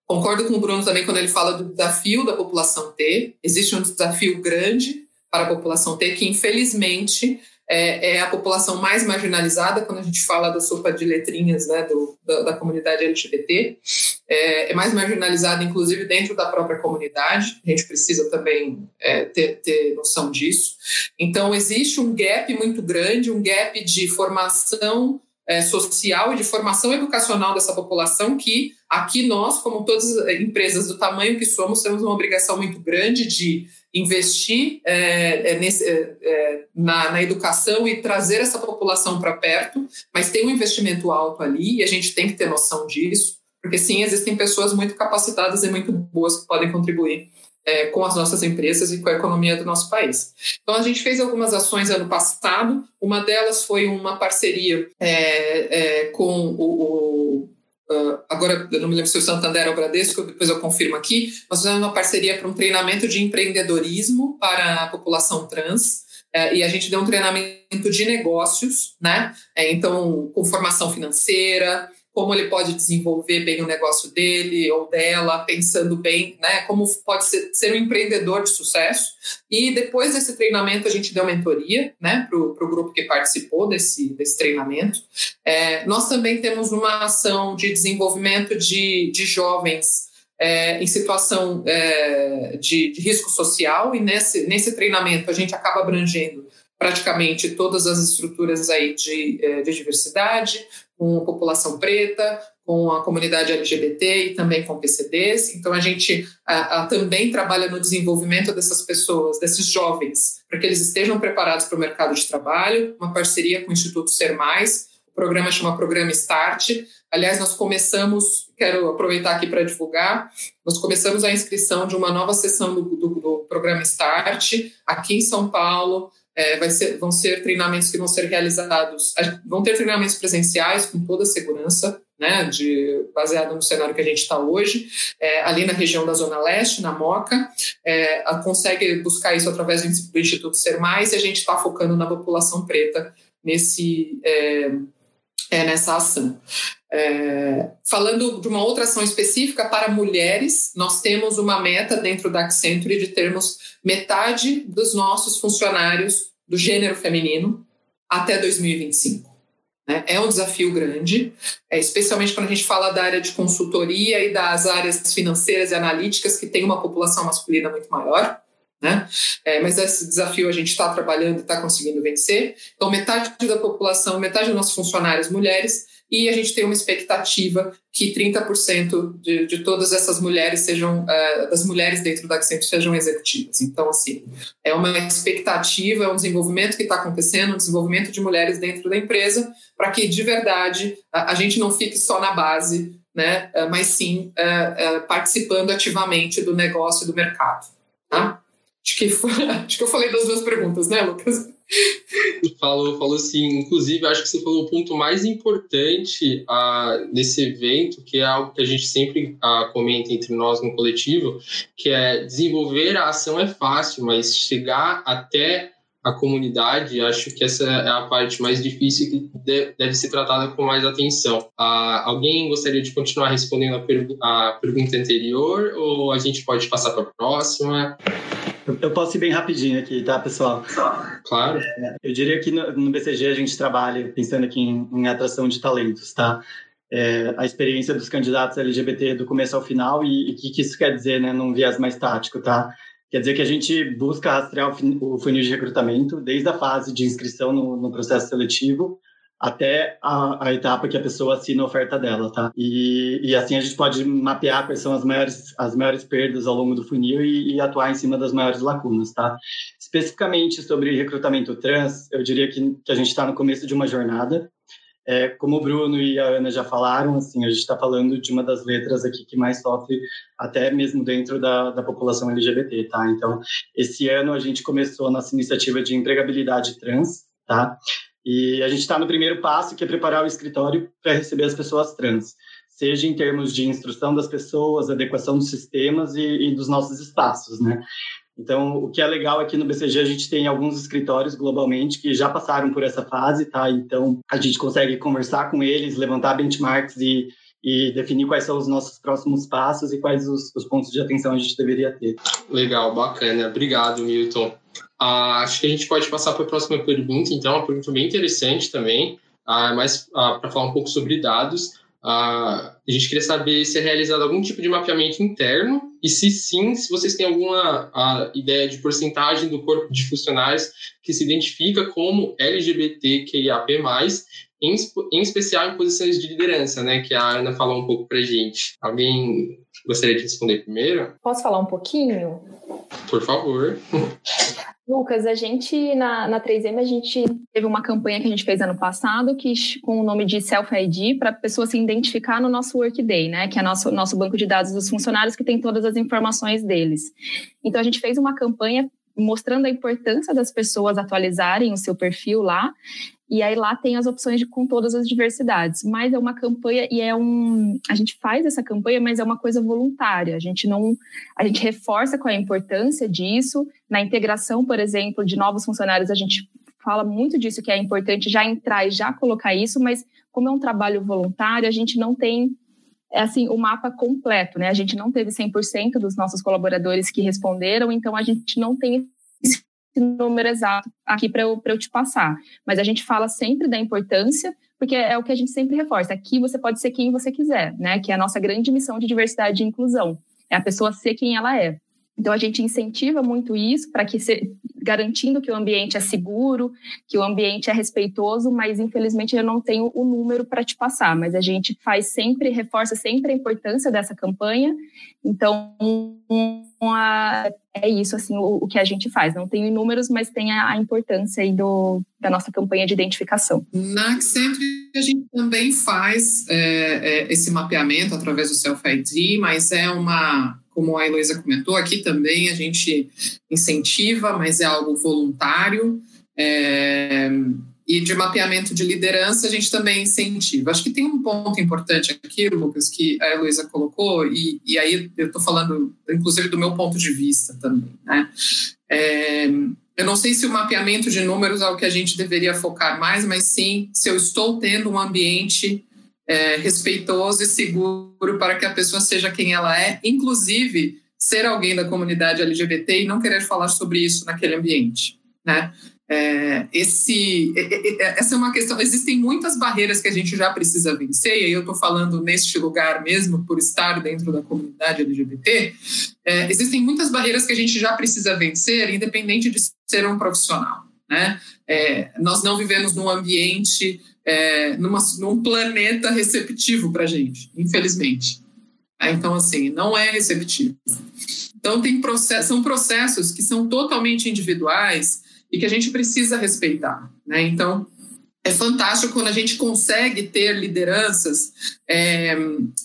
Concordo com o Bruno também quando ele fala do desafio da população T. Existe um desafio grande para a população T que, infelizmente, é, é, a população mais marginalizada quando a gente fala da sopa de letrinhas né, do, da, da, comunidade LGBT. É, é, mais marginalizada, inclusive, dentro da própria comunidade. A gente precisa também é, ter, ter noção disso. Então, existe um gap muito grande, um gap de formação é, social e de formação educacional dessa população que aqui nós, como todas as empresas do tamanho que somos, temos uma obrigação muito grande de investir é, é, nesse, é, é, na, na, educação e trazer essa população para perto, mas tem um investimento alto ali e a gente tem que ter noção disso, porque sim, existem pessoas muito capacitadas e muito boas que podem contribuir é, com as nossas empresas e com a economia do nosso país. Então, a gente fez algumas ações ano passado, uma delas foi uma parceria é, com o, o Uh, agora eu não me lembro se o Santander ou o Bradesco, depois eu confirmo aqui, nós fizemos uma parceria para um treinamento de empreendedorismo para a população trans, uh, e a gente deu um treinamento de negócios, né? Uh, então, com formação financeira, como ele pode desenvolver bem o negócio dele ou dela, pensando bem, né, como pode ser, ser um empreendedor de sucesso. E depois desse treinamento, a gente deu mentoria né, para o grupo que participou desse, desse treinamento. É, nós também temos uma ação de desenvolvimento de, de jovens é, em situação é, de, de, risco social, e nesse, nesse treinamento a gente acaba abrangendo praticamente todas as estruturas aí de, é, de diversidade, com a população preta, com a comunidade LGBT e também com PCDs. Então, a gente a, a, também trabalha no desenvolvimento dessas pessoas, desses jovens, para que eles estejam preparados para o mercado de trabalho, uma parceria com o Instituto Ser Mais. O programa chama Programa Start. Aliás, nós começamos, quero aproveitar aqui para divulgar, nós começamos a inscrição de uma nova sessão do, do, do programa Start aqui em São Paulo. É, ser, vão ser treinamentos que vão ser realizados, vão ter treinamentos presenciais com toda a segurança, né, de, baseado no cenário que a gente está hoje, é, ali na região da Zona Leste, na Moca, é, consegue buscar isso através do Instituto Ser Mais e a gente está focando na população preta nesse, é, é nessa ação. É, falando de uma outra ação específica para mulheres, nós temos uma meta dentro da Accenture de termos metade dos nossos funcionários do gênero feminino até 2025. Né? É um desafio grande, é, especialmente quando a gente fala da área de consultoria e das áreas financeiras e analíticas, que tem uma população masculina muito maior. Né? É, mas esse desafio a gente está trabalhando e está conseguindo vencer. Então, metade da população, metade dos nossos funcionários mulheres e a gente tem uma expectativa que 30% de, de todas essas mulheres sejam, uh, das mulheres dentro da Accenture sejam executivas. Então, assim, é uma expectativa, é um desenvolvimento que está acontecendo, um desenvolvimento de mulheres dentro da empresa, para que de verdade a, a, gente não fique só na base, né, uh, mas sim uh, participando ativamente do negócio e do mercado. Tá? Acho que, acho que eu falei das duas perguntas, né, Lucas? Falou, falou sim. Inclusive, acho que você falou o ponto mais importante uh, desse evento, que é algo que a gente sempre uh, comenta entre nós no coletivo, que é desenvolver a ação é fácil, mas chegar até a comunidade, acho que essa é a parte mais difícil que deve ser tratada com mais atenção. Uh, alguém gostaria de continuar respondendo a, pergu a pergunta anterior ou a gente pode passar para a próxima? Eu posso ir bem rapidinho aqui, tá, pessoal? Claro. Eu diria que no, no BCG a gente trabalha pensando aqui em, em atração de talentos, tá? É, a experiência dos candidatos LGBT do começo ao final e o que, que, isso quer dizer, né, num viés mais tático, tá? Quer dizer que a gente busca rastrear o funil de recrutamento desde a fase de inscrição no, no processo seletivo até a, a, etapa que a pessoa assina a oferta dela, tá? E, e, assim a gente pode mapear quais são as maiores, as maiores perdas ao longo do funil e, e atuar em cima das maiores lacunas, tá? Especificamente sobre recrutamento trans, eu diria que, que a gente está no começo de uma jornada. É, como o Bruno e a Ana já falaram, assim, a gente está falando de uma das letras aqui que mais sofre, até mesmo dentro da, da população LGBT, tá? Então, esse ano a gente começou a nossa iniciativa de empregabilidade trans, tá? E a gente está no primeiro passo, que é preparar o escritório para receber as pessoas trans, seja em termos de instrução das pessoas, adequação dos sistemas e, e dos nossos espaços, né? Então, o que é legal aqui no BCG, a gente tem alguns escritórios globalmente que já passaram por essa fase, tá? Então, a gente consegue conversar com eles, levantar benchmarks e, e definir quais são os nossos próximos passos e quais os, os pontos de atenção a gente deveria ter. Legal, bacana. Obrigado, Milton. Ah, acho que a gente pode passar para a próxima pergunta, então, uma pergunta bem interessante também, ah, mas ah, para falar um pouco sobre dados. Ah, a gente queria saber se é realizado algum tipo de mapeamento interno e, se sim, se vocês têm alguma ah, ideia de porcentagem do corpo de funcionários que se identifica como LGBTQIAP+, em, em especial em posições de liderança, né, que a Ana falou um pouco para gente. Alguém gostaria de responder primeiro? Posso falar um pouquinho? Por favor. Lucas, a gente na, na 3M a gente teve uma campanha que a gente fez ano passado que com o nome de Self ID para a pessoa se identificar no nosso Workday, né? Que é nosso nosso banco de dados dos funcionários que tem todas as informações deles. Então a gente fez uma campanha mostrando a importância das pessoas atualizarem o seu perfil lá e aí lá tem as opções de, com todas as diversidades. Mas é uma campanha e é um. A gente faz essa campanha, mas é uma coisa voluntária. A gente não. A gente reforça qual é a importância disso. Na integração, por exemplo, de novos funcionários, a gente fala muito disso, que é importante já entrar e já colocar isso, mas como é um trabalho voluntário, a gente não tem é assim, o mapa completo, né? A gente não teve 100% dos nossos colaboradores que responderam, então a gente não tem número exato aqui para eu, eu te passar. Mas a gente fala sempre da importância, porque é o que a gente sempre reforça. Aqui você pode ser quem você quiser, né? Que é a nossa grande missão de diversidade e inclusão. É a pessoa ser quem ela é. Então a gente incentiva muito isso para que se, garantindo que o ambiente é seguro, que o ambiente é respeitoso, mas infelizmente eu não tenho o número para te passar, mas a gente faz sempre, reforça sempre a importância dessa campanha. Então, é isso assim o, o, que a gente faz. Não tem números, mas tem a, a importância do, da nossa campanha de identificação. Na Accenture a gente também faz é, é, esse mapeamento através do Self ID, mas é uma como a Heloísa comentou, aqui também a gente incentiva, mas é algo voluntário. É, e de mapeamento de liderança a gente também incentiva. Acho que tem um ponto importante aqui, Lucas, que a Heloísa colocou, e, e aí eu estou falando, inclusive, do meu ponto de vista também. Né? É, eu não sei se o mapeamento de números é o que a gente deveria focar mais, mas sim se eu estou tendo um ambiente é, respeitoso e seguro para que a pessoa seja quem ela é, inclusive ser alguém da comunidade LGBT e não querer falar sobre isso naquele ambiente, né? É, esse, essa é uma questão. Existem muitas barreiras que a gente já precisa vencer, e aí eu estou falando neste lugar mesmo, por estar dentro da comunidade LGBT. É, existem muitas barreiras que a gente já precisa vencer, independente de ser um profissional. Né? É, nós não vivemos num ambiente é, numa, num planeta receptivo para a gente, infelizmente. Então, assim, não é receptivo. Então, tem process, são processos que são totalmente individuais e que a gente precisa respeitar. Né? Então, é fantástico quando a gente consegue ter lideranças é,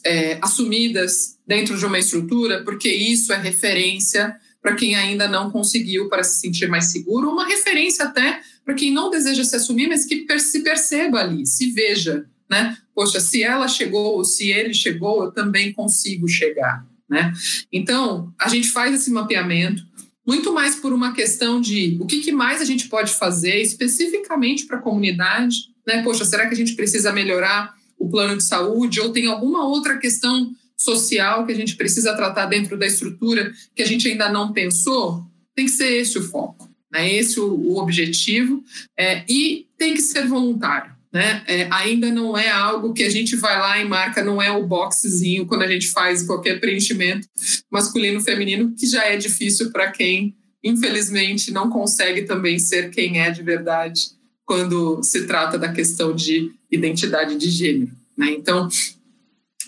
é, assumidas dentro de uma estrutura, porque isso é referência para quem ainda não conseguiu para se sentir mais seguro, uma referência até para quem não deseja se assumir, mas que se perceba ali, se veja, né? Poxa, se ela chegou, se ele chegou, eu também consigo chegar, né? Então, a gente faz esse mapeamento muito mais por uma questão de o que, que mais a gente pode fazer especificamente para a comunidade, né? Poxa, será que a gente precisa melhorar o plano de saúde ou tem alguma outra questão social que a gente precisa tratar dentro da estrutura que a gente ainda não pensou? Tem que ser esse o foco, né? Esse o, o objetivo é, e tem que ser voluntário. Né? É, ainda não é algo que a gente vai lá e marca, não é o boxezinho quando a gente faz qualquer preenchimento masculino feminino, que já é difícil para quem, infelizmente, não consegue também ser quem é de verdade quando se trata da questão de identidade de gênero. Né? Então,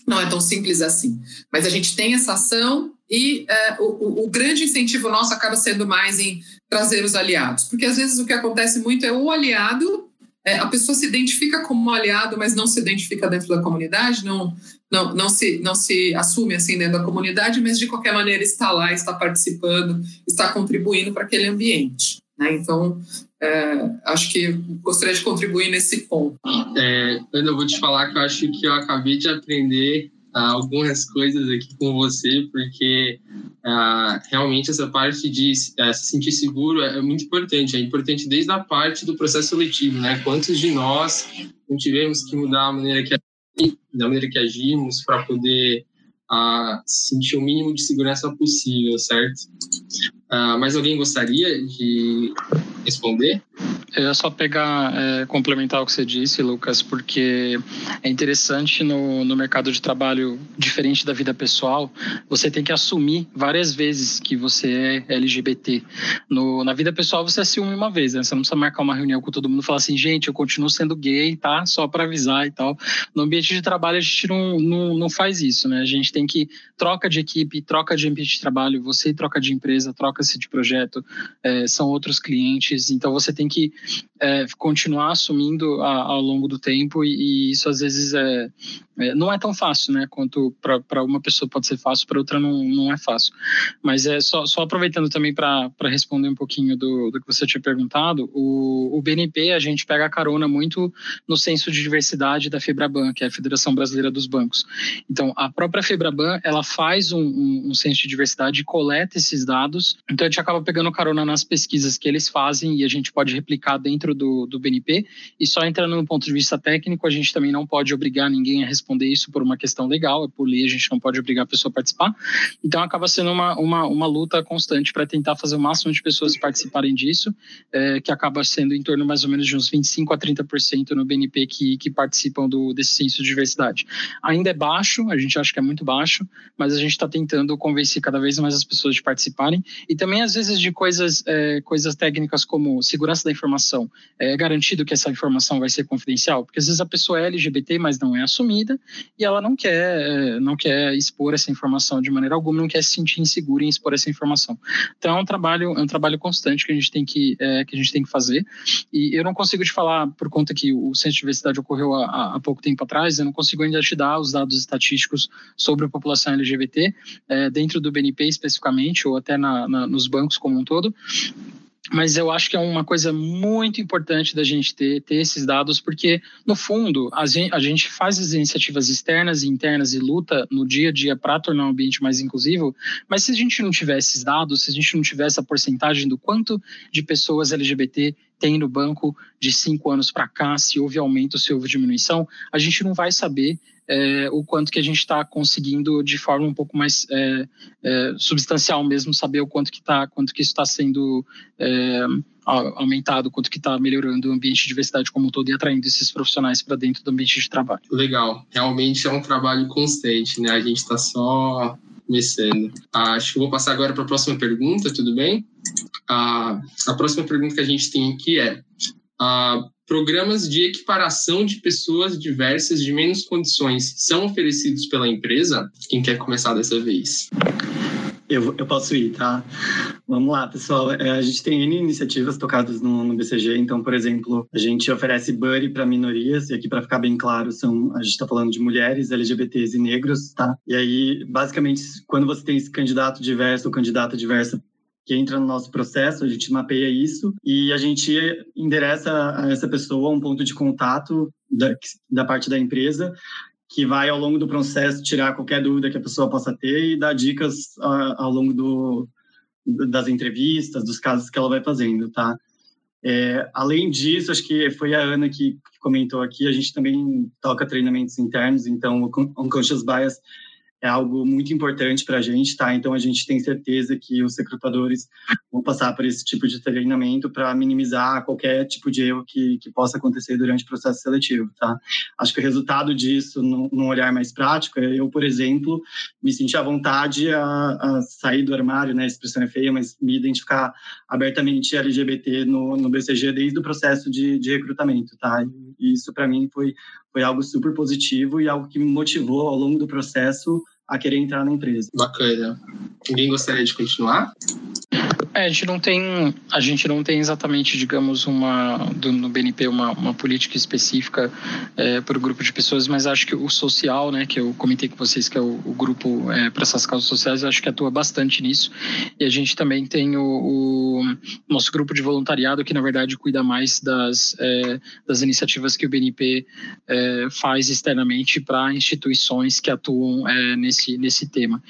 não é tão simples assim. Mas a gente tem essa ação e é, o, o, grande incentivo nosso acaba sendo mais em trazer os aliados. Porque às vezes o que acontece muito é o aliado é, a pessoa se identifica como aliado, mas não se identifica dentro da comunidade, não, não, não, se, não se assume assim dentro da comunidade, mas de qualquer maneira está lá, está participando, está contribuindo para aquele ambiente. Né? Então, é, acho que gostaria de contribuir nesse ponto. É, Ana, eu vou te falar que eu acho que eu acabei de aprender algumas coisas aqui com você, porque uh, realmente essa parte de uh, se sentir seguro é, muito importante. É importante desde a parte do processo seletivo, né? Quantos de nós não tivemos que mudar a maneira que, da maneira que agimos para poder sentir o mínimo de segurança possível, certo? Uh, mas alguém gostaria de responder? Eu ia só pegar, é, complementar o que você disse, Lucas, porque é interessante no, no mercado de trabalho, diferente da vida pessoal, você tem que assumir várias vezes que você é LGBT. No, na vida pessoal, você assume uma vez, né? Você não precisa marcar uma reunião com todo mundo e falar assim, gente, eu continuo sendo gay, tá? Só para avisar e tal. No ambiente de trabalho, a gente não, não, não faz isso, né? A gente tem que troca de equipe, troca de ambiente de trabalho, você troca de empresa, troca-se de projeto, é, são outros clientes, então você tem que é, continuar assumindo a, ao longo do tempo e, e isso às vezes é, é, não é tão fácil, né? Quanto para uma pessoa pode ser fácil, para outra não, não é fácil. Mas é só, só aproveitando também para responder um pouquinho do, do que você tinha perguntado, o, o BNP a gente pega a carona muito no senso de diversidade da FEBRABAN, que é a Federação Brasileira dos Bancos. Então, a própria FEBRABAN, ela faz um, um, um senso de diversidade e coleta esses dados. Então, a gente acaba pegando carona nas pesquisas que eles fazem e a gente pode replicar dentro do, do BNP. E só entrando no ponto de vista técnico, a gente também não pode obrigar ninguém a responder responder isso por uma questão legal, é por lei, a gente não pode obrigar a pessoa a participar. Então acaba sendo uma, uma, uma luta constante para tentar fazer o máximo de pessoas participarem disso, é, que acaba sendo em torno mais ou menos de uns 25 a 30% no BNP que, que participam do, desse censo de diversidade. Ainda é baixo, a gente acha que é muito baixo, mas a gente está tentando convencer cada vez mais as pessoas de participarem e também às vezes de coisas, é, coisas técnicas como segurança da informação. É garantido que essa informação vai ser confidencial, porque às vezes a pessoa é LGBT, mas não é assumida, e ela não quer, não quer expor essa informação de maneira alguma, não quer se sentir insegura em expor essa informação. Então é um trabalho, é um trabalho constante que a gente tem que, é, que a gente tem que fazer. E eu não consigo te falar por conta que o Centro de Diversidade ocorreu há, há pouco tempo atrás, eu não consigo ainda te dar os dados estatísticos sobre a população LGBT é, dentro do BNP especificamente ou até na, na, nos bancos como um todo mas eu acho que é uma coisa muito importante da gente ter, ter esses dados, porque, no fundo, a gente, a gente faz as iniciativas externas e internas e luta no dia a dia para tornar o ambiente mais inclusivo, mas se a gente não tiver esses dados, se a gente não tiver essa porcentagem do quanto de pessoas LGBT tem no banco de cinco anos para cá, se houve aumento, se houve diminuição, a gente não vai saber é, o quanto que a gente está conseguindo de forma um pouco mais é, é, substancial mesmo saber o quanto que tá, quanto que isso está sendo é, aumentado, quanto que está melhorando o ambiente de diversidade como um todo e atraindo esses profissionais para dentro do ambiente de trabalho. Legal, realmente é um trabalho constante, né? A gente está só começando. Ah, acho que vou passar agora para a próxima pergunta, tudo bem? Ah, a próxima pergunta que a gente tem aqui é: ah, Programas de equiparação de pessoas diversas de menos condições são oferecidos pela empresa? Quem quer começar dessa vez? Eu, eu posso ir, tá? Vamos lá, pessoal. É, a gente tem N iniciativas tocadas no, no BCG. Então, por exemplo, a gente oferece buddy para minorias. E aqui, para ficar bem claro, são, a gente está falando de mulheres, LGBTs e negros, tá? E aí, basicamente, quando você tem esse candidato diverso ou candidata diversa que entra no nosso processo, a gente mapeia isso e a gente endereça essa pessoa a um ponto de contato da, da parte da empresa que vai ao longo do processo tirar qualquer dúvida que a pessoa possa ter e dar dicas uh, ao longo do, das entrevistas, dos casos que ela vai fazendo, tá? É, além disso, acho que foi a Ana que, que comentou aqui, a gente também toca treinamentos internos, então o Unconscious Bias é algo muito importante para a gente, tá? Então a gente tem certeza que os recrutadores vão passar por esse tipo de treinamento para minimizar qualquer tipo de erro que, que possa acontecer durante o processo seletivo, tá? Acho que o resultado disso, num olhar mais prático, é eu, por exemplo, me sentir à vontade a, a sair do armário, né? A expressão é feia, mas me identificar abertamente LGBT no, no BCG desde o processo de, de recrutamento, tá? E isso para mim foi foi algo super positivo e algo que me motivou ao longo do processo a querer entrar na empresa. Bacana. Alguém gostaria de continuar? É, a gente não tem, a gente não tem exatamente, digamos, uma do, no BNP uma, uma política específica é, para o grupo de pessoas, mas acho que o social, né, que eu comentei com vocês que é o, o grupo é, para essas causas sociais, acho que atua bastante nisso. E a gente também tem o, o nosso grupo de voluntariado que na verdade cuida mais das é, das iniciativas que o BNP é, faz externamente para instituições que atuam é, nesse nesse tema.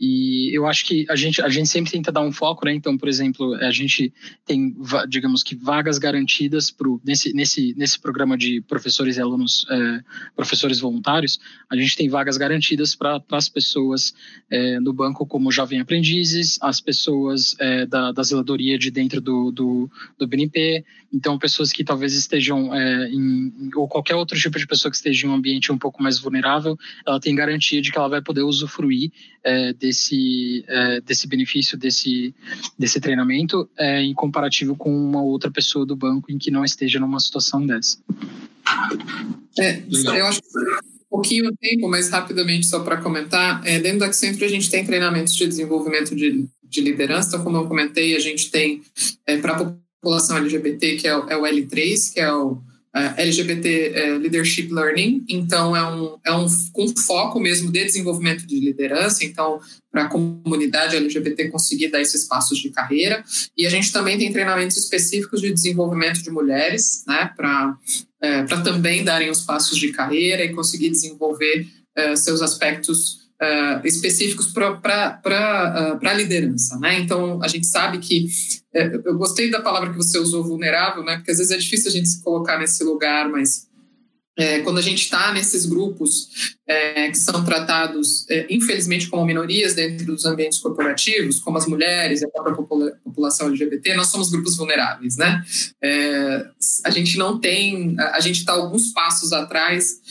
E eu acho que a gente a gente sempre tenta dar um foco, né? Então, por exemplo exemplo, a gente tem, digamos que, vagas garantidas pro, nesse, nesse, nesse programa de professores e alunos, é, professores voluntários, a gente tem vagas garantidas para as pessoas é, no banco como jovem aprendizes, as pessoas é, da, da zeladoria de dentro do, do, do BNP, então pessoas que talvez estejam é, em, ou qualquer outro tipo de pessoa que esteja em um ambiente um pouco mais vulnerável, ela tem garantia de que ela vai poder usufruir é, desse, é, desse benefício, desse, desse treinamento é, em comparativo com uma outra pessoa do banco em que não esteja numa situação dessa. É, eu acho um pouquinho tempo, mas rapidamente só para comentar, é, dentro da sempre a gente tem treinamentos de desenvolvimento de, de liderança, então como eu comentei, a gente tem é, para a população LGBT, que é o, é o L3, que é o LGBT é, Leadership Learning, então é um, é um com foco mesmo de desenvolvimento de liderança, então para a comunidade LGBT conseguir dar esses passos de carreira. E a gente também tem treinamentos específicos de desenvolvimento de mulheres, né, para é, também darem os passos de carreira e conseguir desenvolver é, seus aspectos uh, específicos para a liderança. Né? Então, a gente sabe que. Uh, eu gostei da palavra que você usou, vulnerável, né? porque às vezes é difícil a gente se colocar nesse lugar, mas. É, quando a gente está nesses grupos é, que são tratados, é, infelizmente, como minorias dentro dos ambientes corporativos, como as mulheres e a própria popula população LGBT, nós somos grupos vulneráveis, né? A gente não tem, a gente está alguns passos atrás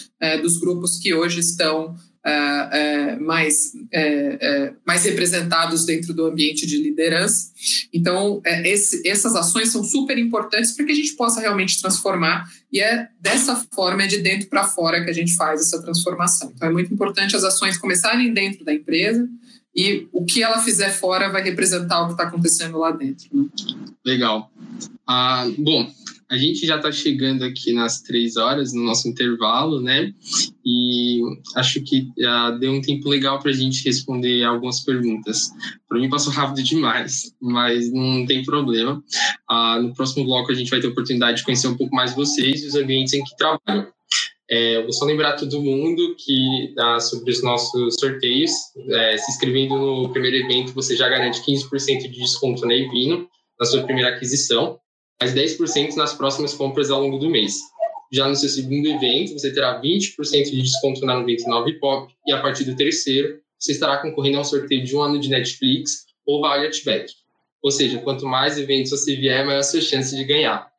dos grupos que hoje estão uh, uh, mais, uh, mais representados dentro do ambiente de liderança. Então, esse, essas ações são super importantes para que a gente possa realmente transformar, e é dessa forma, é de dentro para fora que a gente faz essa transformação. Então, é muito importante as ações começarem dentro da empresa, e o que ela fizer fora vai representar o que está acontecendo lá dentro. Né? Legal. Ah, bom, a gente já está chegando aqui nas três horas, no nosso intervalo, né? E acho que já deu um tempo legal para a gente responder algumas perguntas. Para mim passou rápido demais, mas não tem problema. Ah, no próximo bloco a gente vai ter a oportunidade de conhecer um pouco mais vocês e os ambientes em que trabalham. É, vou só lembrar todo mundo que ah, sobre os nossos sorteios, é, se inscrevendo no primeiro evento, você já garante 15% de desconto na Evino, na sua primeira aquisição mais 10% nas próximas compras ao longo do mês. Já no seu segundo evento, você terá 20% de desconto na 99 Pop e a partir do terceiro, você estará concorrendo ao sorteio de um ano de Netflix ou Vale Outback. Ou seja, quanto mais eventos você vier, maior a sua chance de ganhar.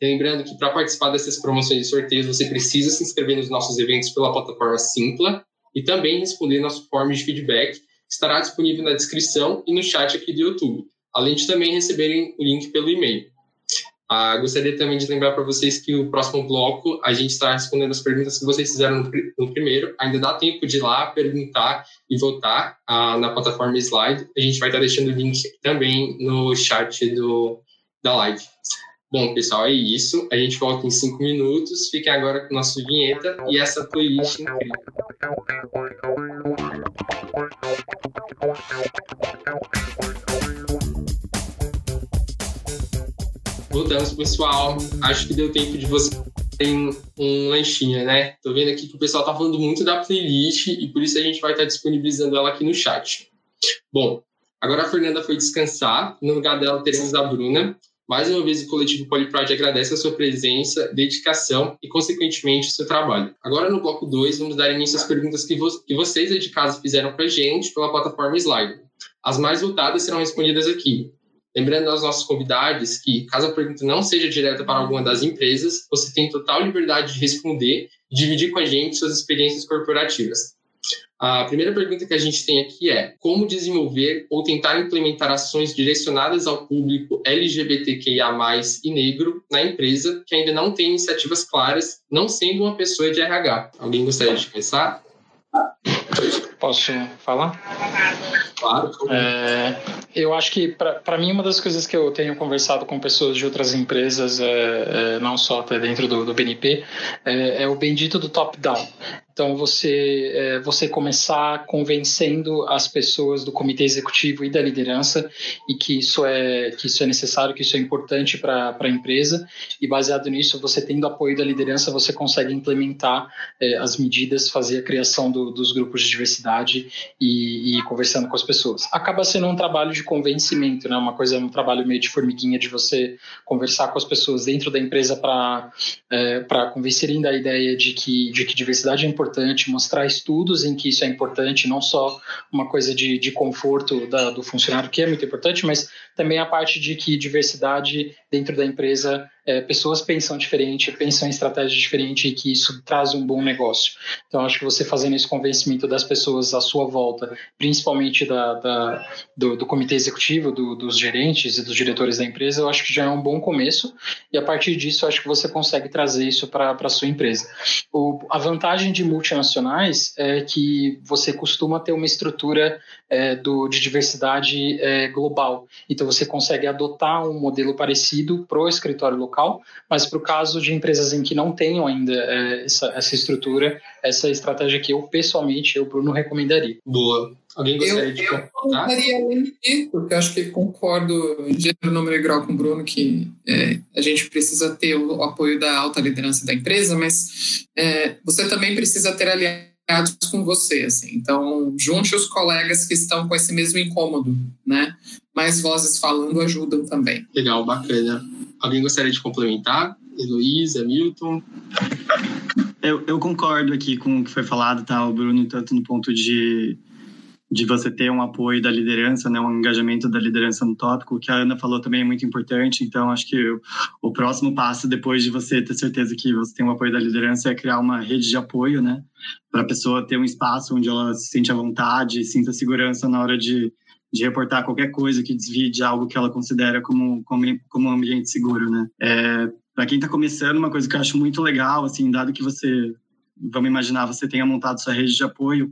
Lembrando que para participar dessas promoções e sorteios, você precisa se inscrever nos nossos eventos pela plataforma Simpla e também responder nosso form de feedback, que estará disponível na descrição e no chat aqui do YouTube, além de também receberem o link pelo e-mail. Ah, gostaria também de lembrar para vocês que o próximo bloco a gente está respondendo as perguntas que vocês fizeram no, no, primeiro. Ainda dá tempo de ir lá perguntar e votar ah, na plataforma Slide. A gente vai estar tá deixando o link também no chat do, da live. Bom, pessoal, é isso. A gente volta em cinco minutos. Fiquem agora com nossa vinheta e essa playlist incrível. Voltamos, pessoal. Acho que deu tempo de você ter um lanchinho, né? Tô vendo aqui que o pessoal tá falando muito da playlist e por isso a gente vai estar disponibilizando ela aqui no chat. Bom, agora a Fernanda foi descansar. No lugar dela teremos a Bruna. Mais uma vez, o coletivo Poliprod agradece a sua presença, dedicação e, consequentemente, o seu trabalho. Agora, no bloco 2, vamos dar início às perguntas que, vo que vocês aí de casa fizeram para a gente pela plataforma Slide. As mais votadas serão respondidas aqui. Lembrando aos nossos convidados que, caso a pergunta não seja direta para alguma das empresas, você tem total liberdade de responder e dividir com a gente suas experiências corporativas. A primeira pergunta que a gente tem aqui é: como desenvolver ou tentar implementar ações direcionadas ao público LGBTQIA+ e negro na empresa que ainda não tem iniciativas claras, não sendo uma pessoa de RH? Alguém gostaria de começar? Posso falar? Claro. É, eu acho que, para mim, uma das coisas que eu tenho conversado com pessoas de outras empresas, é, é, não só até dentro do, do BNP, é, é o bendito do top-down. Então, você, é, você começar convencendo as pessoas do comitê executivo e da liderança e que isso é, que isso é necessário, que isso é importante para a empresa. E baseado nisso, você tendo apoio da liderança, você consegue implementar é, as medidas, fazer a criação do, dos grupos de diversidade e, e, conversando com as pessoas. Acaba sendo um trabalho de convencimento, né? uma coisa, um trabalho meio de formiguinha de você conversar com as pessoas dentro da empresa para é, convencerem da ideia de que, de que diversidade é importante importante, mostrar estudos em que isso é importante, não só uma coisa de, de conforto da, do funcionário, que é muito importante, mas também a parte de que diversidade dentro da empresa é, pessoas pensam diferente, pensam em estratégia diferente e que isso traz um bom negócio. Então, acho que você fazendo esse convencimento das pessoas à sua volta, principalmente da, da do, do, comitê executivo, do, dos gerentes e dos diretores da empresa, eu acho que já é um bom começo. E a partir disso, acho que você consegue trazer isso para a sua empresa. O, a vantagem de multinacionais é que você costuma ter uma estrutura é, do, de diversidade é, global. Então, você consegue adotar um modelo parecido para o escritório local, mas para o caso de empresas em que não tenham ainda é, essa, essa estrutura, essa estratégia que eu, pessoalmente, eu, Bruno, recomendaria. Boa. Alguém gostaria eu, de Eu contaria além disso, porque eu acho que concordo em gênero, número e grau com o Bruno, que é, a gente precisa ter o apoio da alta liderança da empresa, mas é, você também precisa ter aliados com você, assim. Então, junte os colegas que estão com esse mesmo incômodo, né? Mais vozes falando ajudam também. Legal, bacana. Alguém gostaria de complementar? Heloísa, Milton? Eu, eu concordo aqui com o que foi falado, tá, o Bruno, tanto no ponto de de você ter um apoio da liderança, né, um engajamento da liderança no tópico, o que a Ana falou também é muito importante. Então, acho que o, o, próximo passo, depois de você ter certeza que você tem o um apoio da liderança, é criar uma rede de apoio, né, para a pessoa ter um espaço onde ela se sente à vontade, sinta segurança na hora de, de reportar qualquer coisa que desvie de algo que ela considera como, como, como um ambiente seguro, né. É, para quem está começando, uma coisa que eu acho muito legal, assim, dado que você vamos imaginar, você tenha montado sua rede de apoio,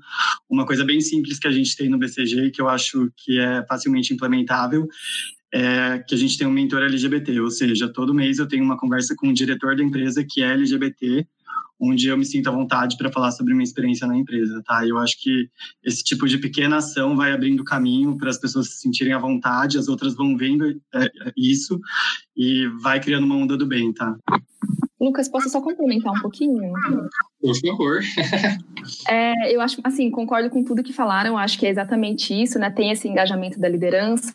uma coisa bem simples que a gente tem no BCG, que eu acho que é facilmente implementável, é que a gente tem um mentor LGBT, ou seja, todo mês eu tenho uma conversa com o diretor da empresa que é LGBT, onde eu me sinto à vontade para falar sobre minha experiência na empresa, tá? Eu acho que esse tipo de pequena ação vai abrindo caminho para as pessoas se sentirem à vontade, as outras vão vendo é, isso e vai criando uma onda do bem, tá? Lucas, posso só complementar um pouquinho? Por favor. é, eu acho, assim, concordo com tudo que falaram, acho que é exatamente isso, né? Tem esse engajamento da liderança,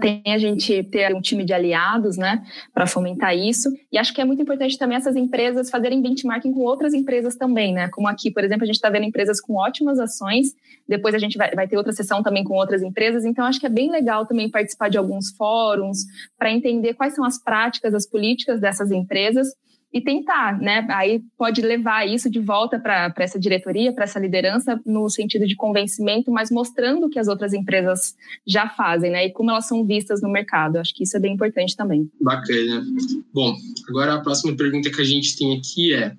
tem a gente ter um time de aliados, né, para fomentar isso. E acho que é muito importante também essas empresas fazerem benchmarking com outras empresas também, né? Como aqui, por exemplo, a gente está vendo empresas com ótimas ações, depois a gente vai, vai ter outra sessão também com outras empresas, então acho que é bem legal também participar de alguns fóruns para entender quais são as práticas, as políticas dessas empresas e tentar, né? Aí pode levar isso de volta para essa diretoria, para essa liderança, no sentido de convencimento, mas mostrando o que as outras empresas já fazem, né? E como elas são vistas no mercado. Acho que isso é bem importante também. Bacana. Bom, agora a próxima pergunta que a gente tem aqui é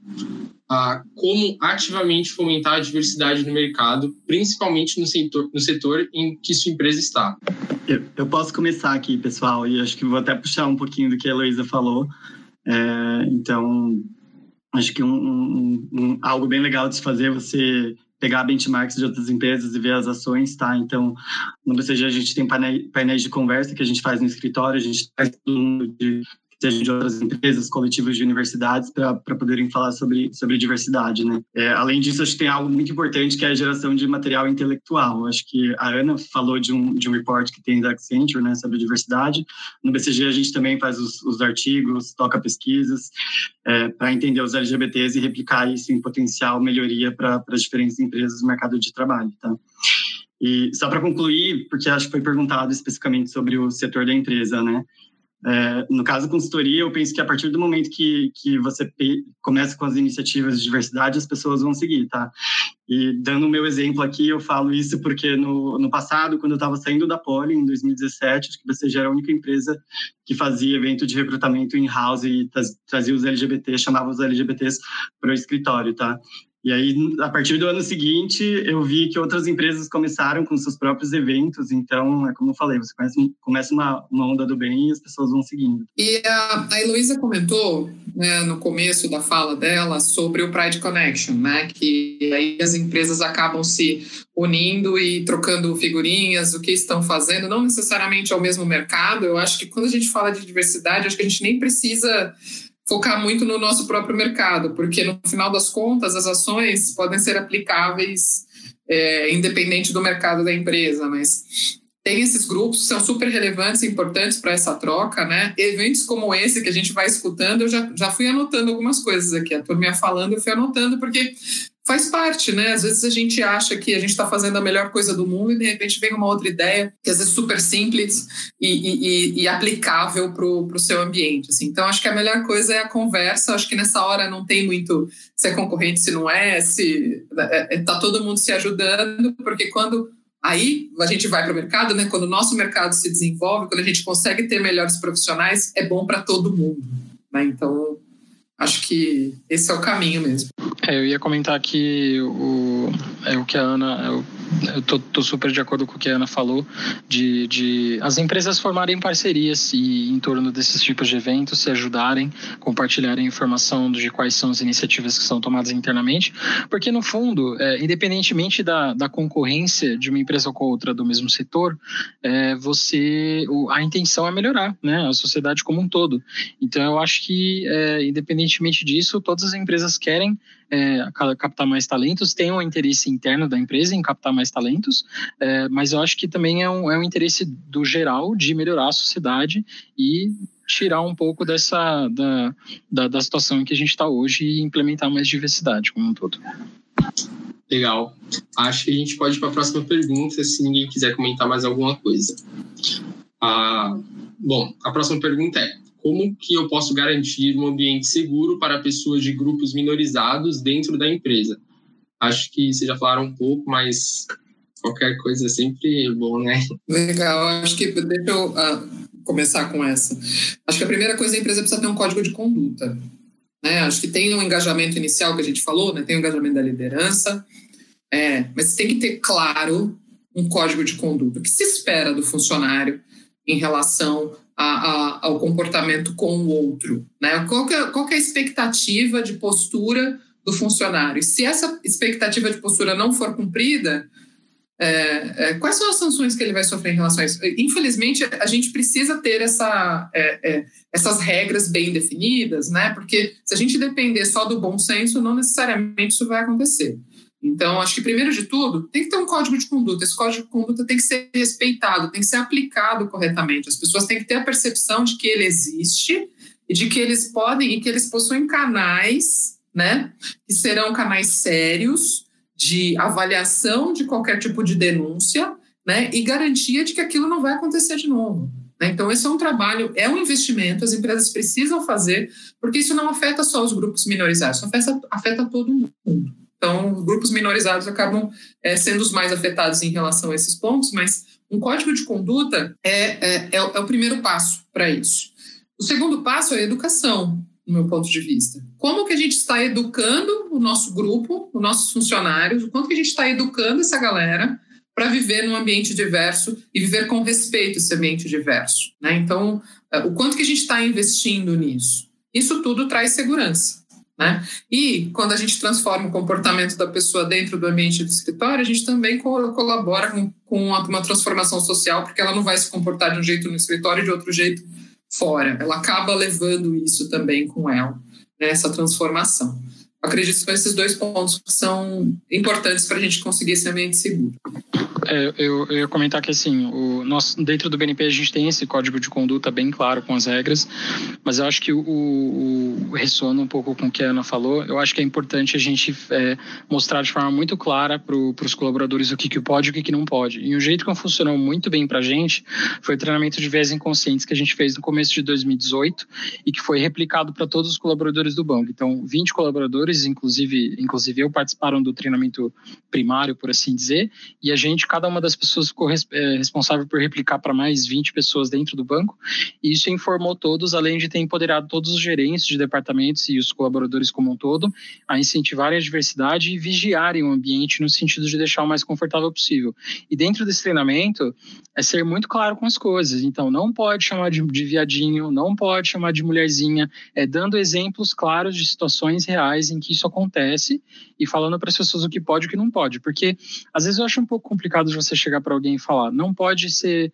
ah, como ativamente fomentar a diversidade no mercado, principalmente no setor, no setor em que sua empresa está. Eu, eu posso começar aqui, pessoal, e acho que vou até puxar um pouquinho do que a Heloísa falou. É, então, acho que um, um, um, algo bem legal de se fazer é você pegar benchmarks de outras empresas e ver as ações, tá? Então, no BCG a gente tem painéis de conversa que a gente faz no escritório, a gente faz tudo de seja de outras empresas, coletivos de universidades, para poderem falar sobre, sobre diversidade. Né? É, além disso, acho que tem algo muito importante que é a geração de material intelectual. Acho que a Ana falou de um, de um report que tem da Accenture né, sobre diversidade. No BCG, a gente também faz os, os artigos, toca pesquisas, é, para entender os LGBTs e replicar isso em potencial melhoria para as diferentes empresas do mercado de trabalho. Tá? E só para concluir, porque acho que foi perguntado especificamente sobre o setor da empresa, né? É, no caso da consultoria, eu penso que a partir do momento que, que você começa com as iniciativas de diversidade, as pessoas vão seguir, tá? E dando o meu exemplo aqui, eu falo isso porque no, no passado, quando eu estava saindo da Poli, em 2017, acho que você já era a única empresa que fazia evento de recrutamento in-house e trazia os LGBTs, chamava os LGBTs para o escritório, tá? E aí, a partir do ano seguinte, eu vi que outras empresas começaram com seus próprios eventos. Então, é como eu falei, você começa, começa uma, uma onda do bem e as pessoas vão seguindo. E a, a Heloísa comentou né, no começo da fala dela sobre o Pride Connection, né? Que aí as empresas acabam se unindo e trocando figurinhas, o que estão fazendo, não necessariamente ao mesmo mercado. Eu acho que quando a gente fala de diversidade, acho que a gente nem precisa focar muito no nosso próprio mercado, porque no final das contas as ações podem ser aplicáveis é, independente do mercado da empresa, mas tem esses grupos que são super relevantes e importantes para essa troca, né? Eventos como esse que a gente vai escutando, eu já, já fui anotando algumas coisas aqui. A turma falando, eu fui anotando, porque faz parte, né? Às vezes a gente acha que a gente está fazendo a melhor coisa do mundo e de repente vem uma outra ideia que às vezes é super simples e, e, e aplicável para o seu ambiente. Assim. Então, acho que a melhor coisa é a conversa. Acho que nessa hora não tem muito se é concorrente, se não é, se é, é, tá todo mundo se ajudando, porque quando aí a gente vai para o mercado, né? Quando o nosso mercado se desenvolve, quando a gente consegue ter melhores profissionais, é bom para todo mundo. Né? Então, acho que esse é o caminho mesmo. É, eu ia comentar que o, é o que a Ana. Eu, eu tô, tô, super de acordo com o que a Ana falou, de, de as empresas formarem parcerias e em torno desses tipos de eventos, se ajudarem, compartilharem informação de quais são as iniciativas que são tomadas internamente, porque no fundo, é, independentemente da, da concorrência de uma empresa com outra do mesmo setor, é, você a intenção é melhorar, né, a sociedade como um todo. Então eu acho que é, independentemente disso, todas as empresas querem é, captar mais talentos, tem um interesse interno da empresa em captar mais talentos, é, mas eu acho que também é um, é um interesse do geral de melhorar a sociedade e tirar um pouco dessa da, da, da situação em que a gente está hoje e implementar mais diversidade como um todo. Legal. Acho que a gente pode ir para a próxima pergunta, se ninguém quiser comentar mais alguma coisa. Ah, bom, a próxima pergunta é: como que eu posso garantir um ambiente seguro para pessoas de grupos minorizados dentro da empresa? Acho que vocês já falaram um pouco, mas qualquer coisa é sempre bom, né? Legal, acho que deixa eu uh, começar com essa. Acho que a primeira coisa a empresa precisa ter um código de conduta. Né? Acho que tem um engajamento inicial que a gente falou, né? tem o engajamento da liderança, é, mas tem que ter claro um código de conduta. O que se espera do funcionário em relação a, a, ao comportamento com o outro? Né? Qual, que é, qual que é a expectativa de postura do funcionário? Se essa expectativa de postura não for cumprida, é, é, quais são as sanções que ele vai sofrer em relação a isso? Infelizmente, a gente precisa ter essa, é, é essas regras bem definidas, né? Porque se a gente depender só do bom senso, não necessariamente isso vai acontecer. Então, acho que primeiro de tudo, tem que ter um código de conduta. Esse código de conduta tem que ser respeitado, tem que ser aplicado corretamente. As pessoas têm que ter a percepção de que ele existe e de que eles podem e que eles possuem canais, né, que serão canais sérios de avaliação de qualquer tipo de denúncia, né, e garantia de que aquilo não vai acontecer de novo. Né? Então, esse é um trabalho, é um investimento, as empresas precisam fazer, porque isso não afeta só os grupos minorizados, afeta, afeta todo mundo. Então, grupos minorizados acabam é, sendo os mais afetados em relação a esses pontos, mas um código de conduta é, é, é, é o primeiro passo para isso. O segundo passo é a educação, no meu ponto de vista. Como que a gente está educando o nosso grupo, os nossos funcionários, o quanto que a gente está educando essa galera para viver num ambiente diverso e viver com respeito esse ambiente diverso. Né? Então, é, o quanto que a gente está investindo nisso? Isso tudo traz segurança. Né? E quando a gente transforma o comportamento da pessoa dentro do ambiente do escritório, a gente também colabora com, com uma transformação social, porque ela não vai se comportar de um jeito no escritório e de outro jeito fora. Ela acaba levando isso também com ela, né? essa transformação. Acredito que esses dois pontos são importantes para a gente conseguir esse ambiente seguro. É, eu, eu ia comentar que assim, o dentro do BNP a gente tem esse código de conduta bem claro com as regras, mas eu acho que o, o ressona um pouco com o que a Ana falou. Eu acho que é importante a gente é, mostrar de forma muito clara para os colaboradores o que, que pode e o que, que não pode. E o jeito que funcionou muito bem para a gente foi o treinamento de viés inconscientes que a gente fez no começo de 2018 e que foi replicado para todos os colaboradores do banco. Então, 20 colaboradores, inclusive, inclusive eu, participaram do treinamento primário, por assim dizer, e a gente, cada uma das pessoas ficou é, responsável por replicar para mais 20 pessoas dentro do banco. E isso informou todos, além de ter empoderado todos os gerentes de departamentos e os colaboradores como um todo, a incentivarem a diversidade e vigiarem o ambiente no sentido de deixar o mais confortável possível. E dentro desse treinamento, é ser muito claro com as coisas. Então, não pode chamar de, de viadinho, não pode chamar de mulherzinha, é dando exemplos claros de situações reais em que isso acontece e falando para as pessoas o que pode e o que não pode. Porque às vezes eu acho um pouco complicado você chegar para alguém e falar, não pode ser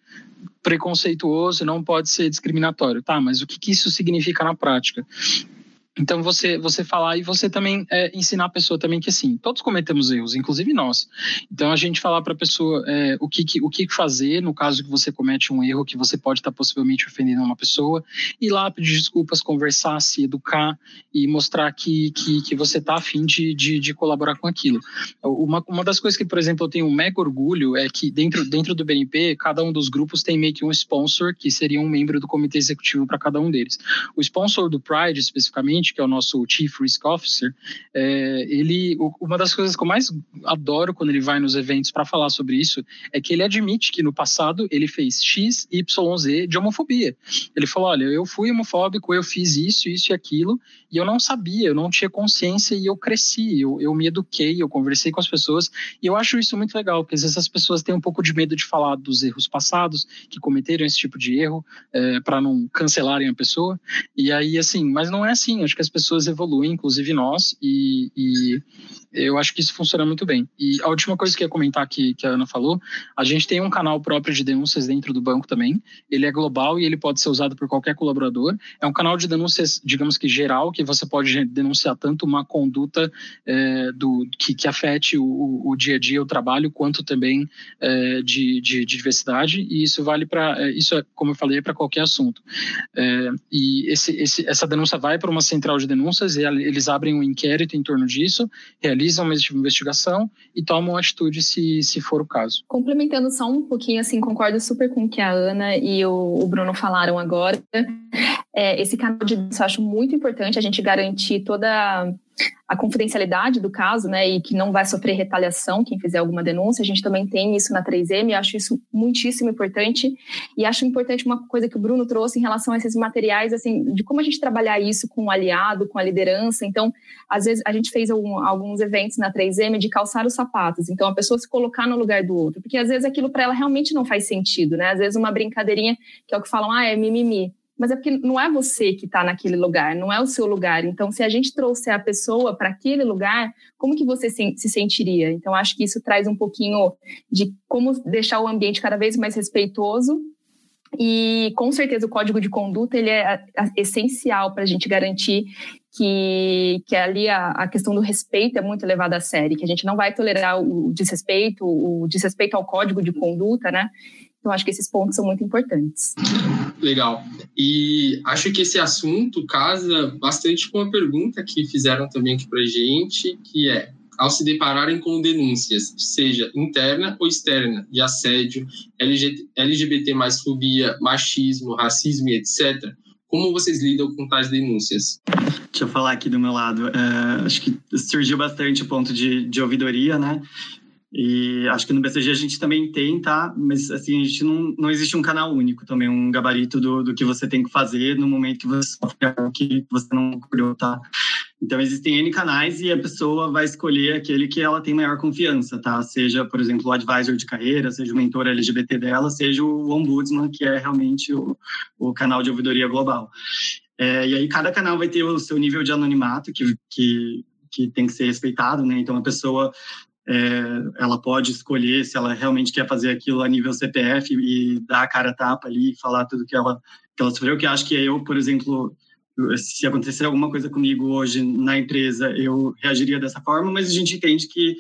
preconceituoso, não pode ser discriminatório. Tá, mas o que, que isso significa na prática? Então você você falar e você também é, ensinar a pessoa também que assim todos cometemos erros, inclusive nós. Então a gente falar para a pessoa é, o que, que, o que fazer no caso que você comete um erro que você pode estar tá possivelmente ofendendo uma pessoa, ir lá pedir desculpas, conversar, se educar e mostrar que, que, que você está afim de, de, de, colaborar com aquilo. Uma, uma das coisas que por exemplo eu tenho um mega orgulho é que dentro dentro do BNP cada um dos grupos tem meio que um sponsor que seria um membro do comitê executivo para cada um deles. O sponsor do Pride especificamente que é o nosso Chief Risk Officer, é, ele, uma das coisas que eu mais adoro quando ele vai nos eventos para falar sobre isso é que ele admite que no passado ele fez X, Y, Z de homofobia. Ele falou: olha, eu fui homofóbico, eu fiz isso, isso e aquilo, e eu não sabia, eu não tinha consciência e eu cresci, eu, eu me eduquei, eu conversei com as pessoas, e eu acho isso muito legal, porque às vezes as pessoas têm um pouco de medo de falar dos erros passados, que cometeram esse tipo de erro, é, para não cancelarem a pessoa, e aí, assim, mas não é assim, acho que as pessoas evoluem, inclusive nós, e, e eu acho que isso funciona muito bem. E a última coisa que eu ia comentar que, que a Ana falou, a gente tem um canal próprio de denúncias dentro do banco também. Ele é global e ele pode ser usado por qualquer colaborador. É um canal de denúncias, digamos que geral, que você pode denunciar tanto uma conduta é, do, que, que afete o, o, dia a dia, o trabalho, quanto também é, de, de, de, diversidade. E isso vale para, é, isso é, como eu falei, para qualquer assunto. É, e esse, esse, essa denúncia vai para uma central de denúncias e eles abrem um inquérito em torno disso, realizam realizam uma investigação e tomam atitude se, se for o caso. Complementando só um pouquinho, assim, concordo super com o que a Ana e o, o Bruno falaram agora. É, esse canal de eu acho muito importante a gente garantir toda a confidencialidade do caso, né, e que não vai sofrer retaliação quem fizer alguma denúncia. A gente também tem isso na 3M, acho isso muitíssimo importante. E acho importante uma coisa que o Bruno trouxe em relação a esses materiais, assim, de como a gente trabalhar isso com o aliado, com a liderança. Então, às vezes a gente fez algum, alguns eventos na 3M de calçar os sapatos. Então, a pessoa se colocar no lugar do outro, porque às vezes aquilo para ela realmente não faz sentido, né? Às vezes uma brincadeirinha que é o que falam, ah, é mimimi mas é porque não é você que está naquele lugar, não é o seu lugar. Então, se a gente trouxer a pessoa para aquele lugar, como que você se, se, sentiria? Então, acho que isso traz um pouquinho de como deixar o ambiente cada vez mais respeitoso. E, com certeza, o código de conduta ele é essencial para a gente garantir que, que ali a, a, questão do respeito é muito levada a sério, que a gente não vai tolerar o desrespeito, o desrespeito ao código de conduta, né? Então, acho que esses pontos são muito importantes. Legal. E acho que esse assunto casa bastante com a pergunta que fizeram também aqui para gente, que é ao se depararem com denúncias, seja interna ou externa, de assédio, LGBT mais fobia, machismo, racismo e etc., como vocês lidam com tais denúncias? Deixa eu falar aqui do meu lado. Uh, acho que surgiu bastante o ponto de, de ouvidoria, né? E acho que no BCG a gente também tem, tá? Mas assim, a gente não, não existe um canal único também, um gabarito do, do que você tem que fazer no momento que você sofre algo que você não colheu, tá? Então existem N canais e a pessoa vai escolher aquele que ela tem maior confiança, tá? Seja, por exemplo, o advisor de carreira, seja o mentor LGBT dela, seja o ombudsman, que é realmente o, o canal de ouvidoria global. É, e aí cada canal vai ter o seu nível de anonimato que, que, que tem que ser respeitado, né? Então a pessoa é, ela pode escolher se ela realmente quer fazer aquilo a nível CPF e dar a cara a tapa ali e falar tudo que ela, que ela sofreu, que acho que eu, por exemplo, se acontecer alguma coisa comigo hoje na empresa, eu reagiria dessa forma, mas a gente entende que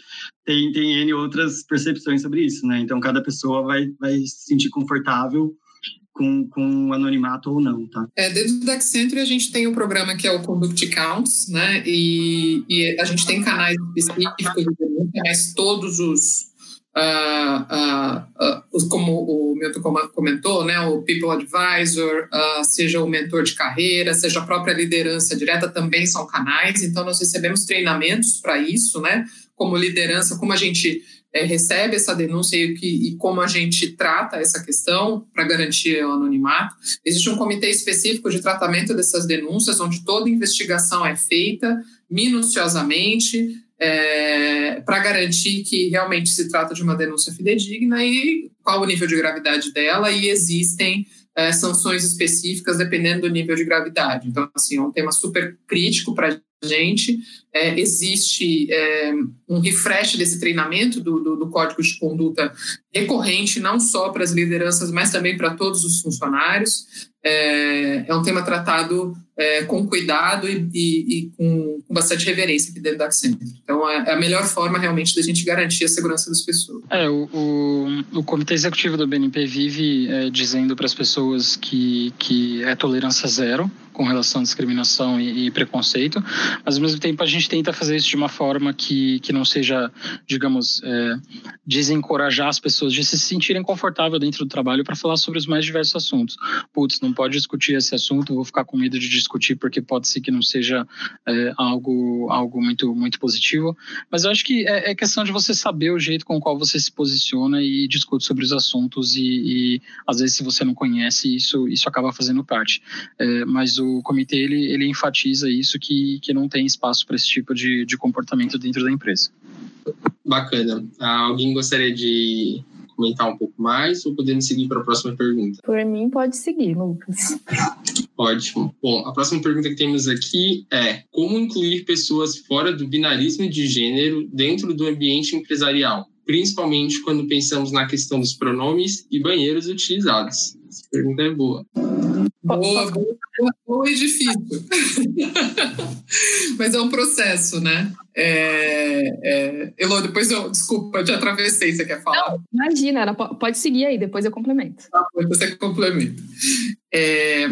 tem, tem N outras percepções sobre isso, né? Então, cada pessoa vai, vai se sentir confortável com, com anonimato ou não, tá? É, dentro do Accenture a gente tem um programa que é o Conduct Counts, né? E, e a gente tem canais específicos mas todos os Uh, uh, uh, como o Milton comentou, né, o People Advisor, seja o mentor de carreira, seja a própria liderança direta, também são canais. Então, nós recebemos treinamentos para isso, né, como liderança, como a gente é, recebe essa denúncia e, que, e, como a gente trata essa questão para garantir o anonimato. Existe um comitê específico de tratamento dessas denúncias, onde toda investigação é feita minuciosamente é, para garantir que realmente se trata de uma denúncia fidedigna e qual o nível de gravidade dela, e existem é, sanções específicas dependendo do nível de gravidade. Então, assim, é um tema super crítico para gente. É, existe é, um refresh desse treinamento do, do, do, código de conduta recorrente, não só para as lideranças, mas também para todos os funcionários. É, é um tema tratado é, com cuidado e, e, e com, com, bastante reverência aqui dentro da Accenture. Então, é, é a melhor forma realmente da gente garantir a segurança das pessoas. É, o, o, o Comitê Executivo do BNP vive é, dizendo para as pessoas que, que é tolerância zero com relação à discriminação e, e, preconceito, mas ao mesmo tempo a gente tenta fazer isso de uma forma que, que não seja, digamos, é, desencorajar as pessoas de se sentirem confortáveis dentro do trabalho para falar sobre os mais diversos assuntos. Putz, não pode discutir esse assunto, vou ficar com medo de discutir porque pode ser que não seja é, algo, algo muito, muito positivo, mas eu acho que é, é, questão de você saber o jeito com o qual você se posiciona e discute sobre os assuntos e, e às vezes se você não conhece isso, isso acaba fazendo parte. É, mas o o comitê ele, ele enfatiza isso que, que não tem espaço para esse tipo de, de comportamento dentro da empresa. Bacana. Ah, alguém gostaria de comentar um pouco mais ou podemos seguir para a próxima pergunta? Por mim, pode seguir, Lucas. Ótimo. Bom, a próxima pergunta que temos aqui é: como incluir pessoas fora do binarismo de gênero dentro do ambiente empresarial? Principalmente quando pensamos na questão dos pronomes e banheiros utilizados. Essa pergunta é boa. Boa, boa, boa e difícil. Mas é um processo, né? É, é... Elo, depois eu, desculpa, eu te atravessei, você quer falar? Não, imagina, pode seguir aí, depois eu complemento. Ah, você complementa. É,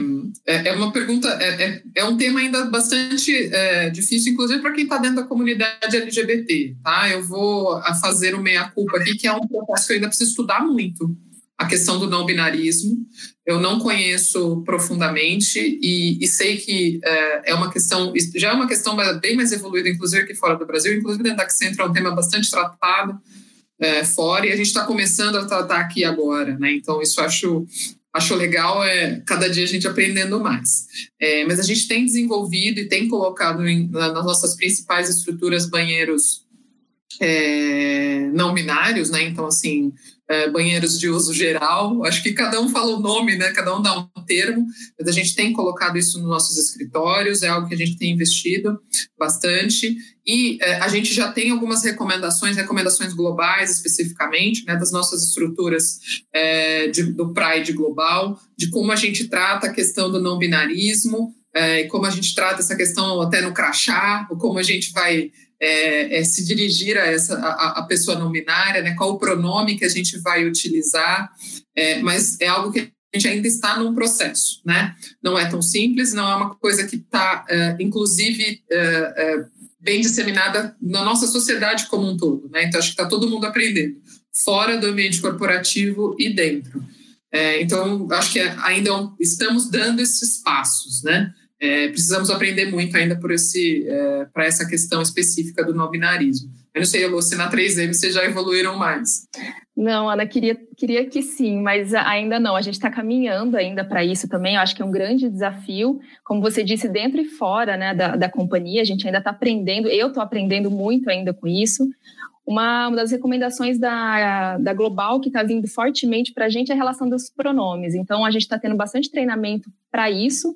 é, é uma pergunta, é, é, é, um tema ainda bastante é, difícil, inclusive para quem está dentro da comunidade LGBT, tá? Eu vou fazer o meia-culpa aqui, que é um processo que eu ainda preciso estudar muito a questão do não binarismo. Eu não conheço profundamente e, e sei que é, é, uma questão, já é uma questão bem mais evoluída, inclusive aqui fora do Brasil, inclusive dentro da Accenture é um tema bastante tratado é, fora e a gente está começando a tratar aqui agora, né? Então isso acho acho legal é cada dia a gente aprendendo mais. É, mas a gente tem desenvolvido e tem colocado em, nas nossas principais estruturas banheiros é, não binários, né? Então, assim, é, banheiros de uso geral. Acho que cada um fala o nome, né? Cada um dá um termo, mas a gente tem colocado isso nos nossos escritórios, é algo que a gente tem investido bastante. E é, a gente já tem algumas recomendações, recomendações globais especificamente, né, das nossas estruturas é, de, do Pride Global, de como a gente trata a questão do não binarismo, é, como a gente trata essa questão até no crachá, ou como a gente vai é, é, se dirigir a essa a, a, pessoa não binária, né? Qual o pronome que a gente vai utilizar? É, mas é algo que a gente ainda está num processo, né? Não é tão simples, não é uma coisa que está, é, inclusive, é, é, bem disseminada na nossa sociedade como um todo. Né? Então, acho que está todo mundo aprendendo, fora do ambiente corporativo e dentro. É, então, acho que ainda estamos dando esses passos, né? É, precisamos aprender muito ainda por esse, é, para essa questão específica do não binarismo. Eu não sei, Lu, se na 3M vocês já evoluíram mais. Não, Ana, queria, queria que sim, mas ainda não. A gente está caminhando ainda para isso também. Eu acho que é um grande desafio, como você disse, dentro e fora né, da, da companhia. A gente ainda está aprendendo, eu estou aprendendo muito ainda com isso. Uma, uma das recomendações da, da Global que está vindo fortemente para a gente é a relação dos pronomes. Então, a gente está tendo bastante treinamento para isso.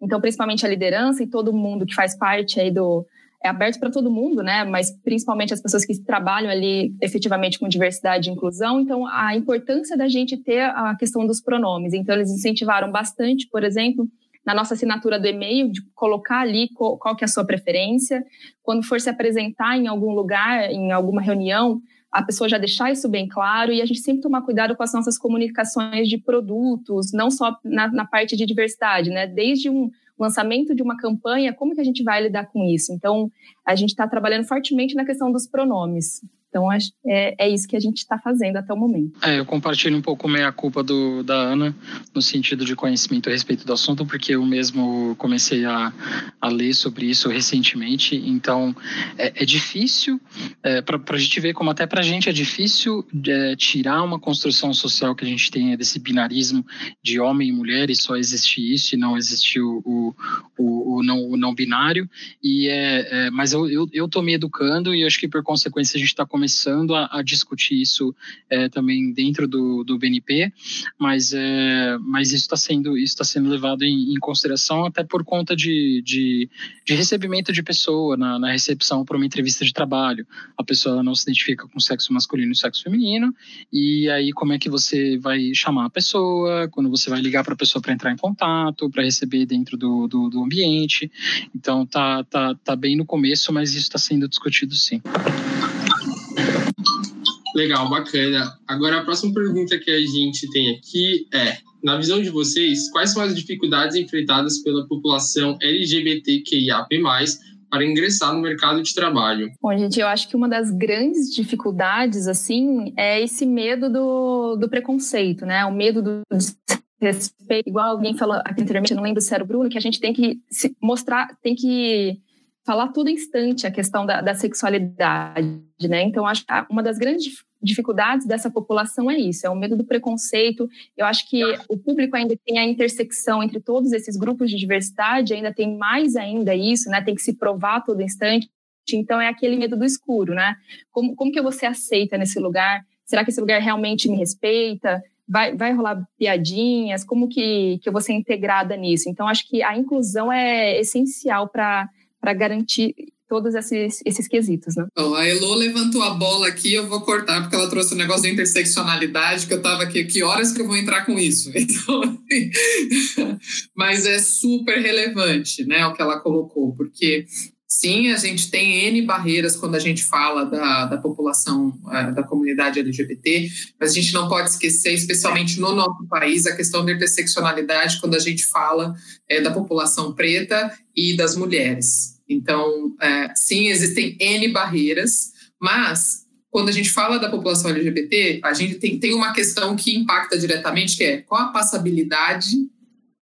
Então, principalmente a liderança e todo mundo que faz parte aí do, é aberto para todo mundo, né? Mas principalmente as pessoas que trabalham ali efetivamente com diversidade e inclusão. Então, a importância da gente ter a questão dos pronomes. Então, eles incentivaram bastante, por exemplo, na nossa assinatura do e-mail, de colocar ali qual, qual que é a sua preferência. Quando for se apresentar em algum lugar, em alguma reunião, a pessoa já deixar isso bem claro e a gente sempre tomar cuidado com as nossas comunicações de produtos, não só na, na parte de diversidade, né? Desde um lançamento de uma campanha, como que a gente vai lidar com isso? Então, a gente está trabalhando fortemente na questão dos pronomes. Então, é, é isso que a gente está fazendo até o momento. É, eu compartilho um pouco meia culpa do, da Ana, no sentido de conhecimento a respeito do assunto, porque eu mesmo comecei a, a ler sobre isso recentemente. Então, é, é difícil, é, para a gente ver como até para a gente é difícil é, tirar uma construção social que a gente tem desse binarismo de homem e mulher, e só existe isso, e não existe o, o, o, o não, o não binário. E é, é mas eu, eu, eu me educando e acho que, por consequência, a gente está começando a, a discutir isso é, também dentro do, do BNP, mas, é, mas isso está sendo, tá sendo levado em, em, consideração até por conta de, de, de recebimento de pessoa na, na recepção para uma entrevista de trabalho. A pessoa não se identifica com sexo masculino e sexo feminino, e aí como é que você vai chamar a pessoa, quando você vai ligar para a pessoa para entrar em contato, para receber dentro do, do, do ambiente. Então tá, tá, tá bem no começo, mas isso está sendo discutido sim. Legal, bacana. Agora, a próxima pergunta que a gente tem aqui é: na visão de vocês, quais são as dificuldades enfrentadas pela população LGBTQIAP+, para ingressar no mercado de trabalho? Bom, gente, eu acho que uma das grandes dificuldades, assim, é esse medo do, do preconceito, né? O medo do respeito. Igual alguém falou aqui anteriormente, não lembro se era o Bruno, que a gente tem que se mostrar, tem que falar todo instante a questão da, da sexualidade, né? Então, acho que uma das grandes dificuldades dessa população é isso, é o medo do preconceito. Eu acho que o público ainda tem a intersecção entre todos esses grupos de diversidade, ainda tem mais ainda isso, né? Tem que se provar todo instante. Então, é aquele medo do escuro, né? Como, como que você aceita nesse lugar? Será que esse lugar realmente me respeita? Vai, vai rolar piadinhas? Como que, que eu vou ser integrada nisso? Então, acho que a inclusão é essencial para para garantir todos esses, esses quesitos, né? Bom, a Elo levantou a bola aqui, eu vou cortar, porque ela trouxe o um negócio da interseccionalidade, que eu estava aqui, que horas que eu vou entrar com isso? Então, assim, mas é super relevante, né, o que ela colocou, porque sim, a gente tem N barreiras quando a gente fala da, da população, é, da comunidade LGBT, mas a gente não pode esquecer, especialmente no nosso país, a questão da interseccionalidade quando a gente fala é, da população preta e das mulheres. Então, é, sim, existem N barreiras, mas quando a gente fala da população LGBT, a gente tem, tem uma questão que impacta diretamente, que é qual a passabilidade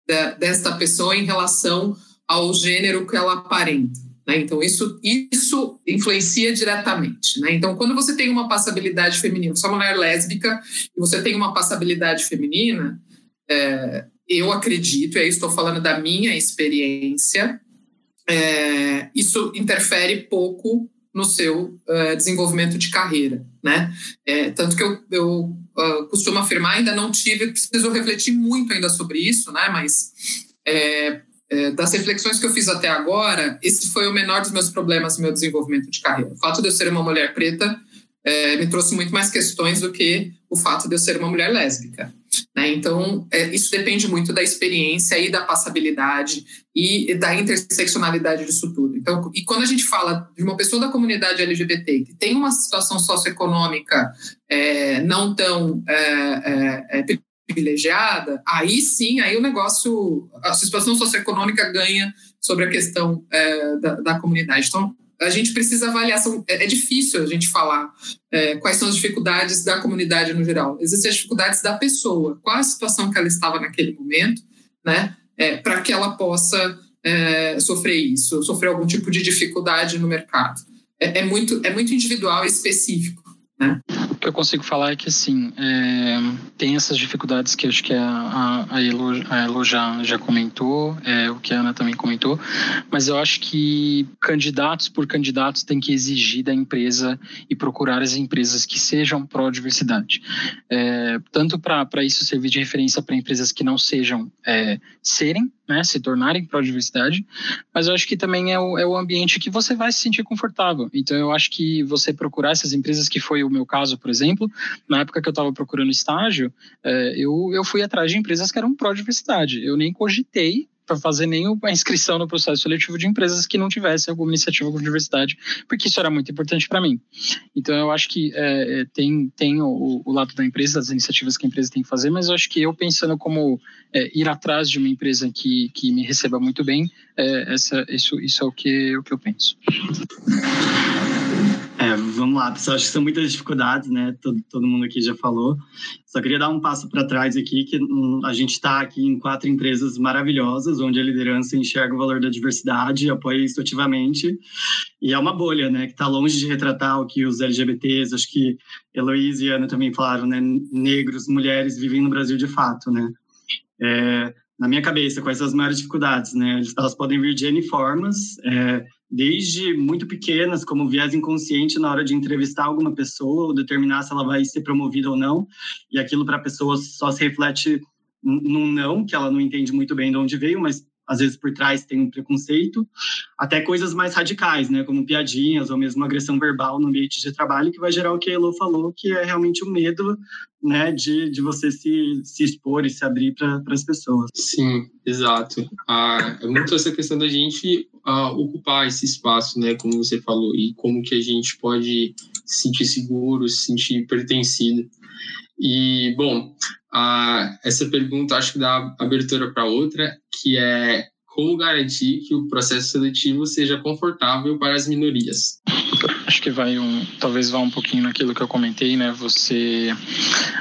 da, desta pessoa em relação ao gênero que ela aparenta. Né? Então, isso, isso influencia diretamente. Né? Então, quando você tem uma passabilidade feminina, você é uma mulher lésbica e você tem uma passabilidade feminina, é, eu acredito, e aí estou falando da minha experiência, é, isso interfere pouco no seu uh, desenvolvimento de carreira, né? É, tanto que eu, eu uh, costumo afirmar, ainda não tive, preciso refletir muito ainda sobre isso, né? Mas é, das reflexões que eu fiz até agora, esse foi o menor dos meus problemas no meu desenvolvimento de carreira. O fato de eu ser uma mulher preta é, me trouxe muito mais questões do que o fato de eu ser uma mulher lésbica. Né? Então, é, isso depende muito da experiência e da passabilidade e da interseccionalidade disso tudo. Então, e quando a gente fala de uma pessoa da comunidade LGBT que tem uma situação socioeconômica é, não tão é, é, é privilegiada, aí sim, aí o negócio, a situação socioeconômica ganha sobre a questão é, da, da, comunidade. Então, a gente precisa avaliar. São, é, é difícil a gente falar é, quais são as dificuldades da comunidade no geral. Existem as dificuldades da pessoa, qual a situação que ela estava naquele momento, né? É, para que ela possa é, sofrer isso, sofrer algum tipo de dificuldade no mercado. É, é muito, é muito individual e específico. Né? Que eu consigo falar é que, assim, é, tem essas dificuldades que acho que a, a, Elo, a Elo já, já comentou, é, o que a Ana também comentou, mas eu acho que candidatos por candidatos têm que exigir da empresa e procurar as empresas que sejam pró-diversidade. É, tanto para isso servir de referência para empresas que não sejam é, serem, né, se tornarem pró-diversidade, mas eu acho que também é o, é o ambiente que você vai se sentir confortável. Então, eu acho que você procurar essas empresas, que foi o meu caso, por exemplo, na época que eu estava procurando estágio, é, eu, eu fui atrás de empresas que eram pró-diversidade. Eu nem cogitei para fazer nenhuma inscrição no processo seletivo de empresas que não tivessem alguma iniciativa com diversidade, porque isso era muito importante para mim. Então, eu acho que é, é, tem, tem o, o, lado da empresa, das iniciativas que a empresa tem que fazer, mas eu acho que eu pensando como é, ir atrás de uma empresa que, que me receba muito bem, é, essa, isso, isso é o que, o que eu penso. É, vamos lá, pessoal. Acho que são muitas dificuldades, né? Todo, todo mundo aqui já falou. Só queria dar um passo para trás aqui, que hum, a gente está aqui em quatro empresas maravilhosas, onde a liderança enxerga o valor da diversidade apoia isso ativamente. E é uma bolha, né? Que está longe de retratar o que os LGBTs, acho que Heloísa e Ana também falaram, né? Negros, mulheres vivem no Brasil de fato, né? É, na minha cabeça, quais são as maiores dificuldades, né? Elas podem vir de N formas, é, desde muito pequenas, como viés inconsciente na hora de entrevistar alguma pessoa ou determinar se ela vai ser promovida ou não, e aquilo para a pessoa só se reflete num não, que ela não entende muito bem de onde veio, mas às vezes por trás tem um preconceito, até coisas mais radicais, né, como piadinhas ou mesmo agressão verbal no ambiente de trabalho, que vai gerar o que a Elo falou, que é realmente o medo, né, de, de você se, se expor e se abrir para as pessoas. Sim, exato. Ah, é muito essa questão da gente ah, ocupar esse espaço, né, como você falou, e como que a gente pode se sentir seguro, se sentir pertencido. E, bom, ah, essa pergunta acho que dá abertura para outra, que é como garantir que o processo seletivo seja confortável para as minorias? Acho que vai um, talvez vá um pouquinho naquilo que eu comentei, né? Você,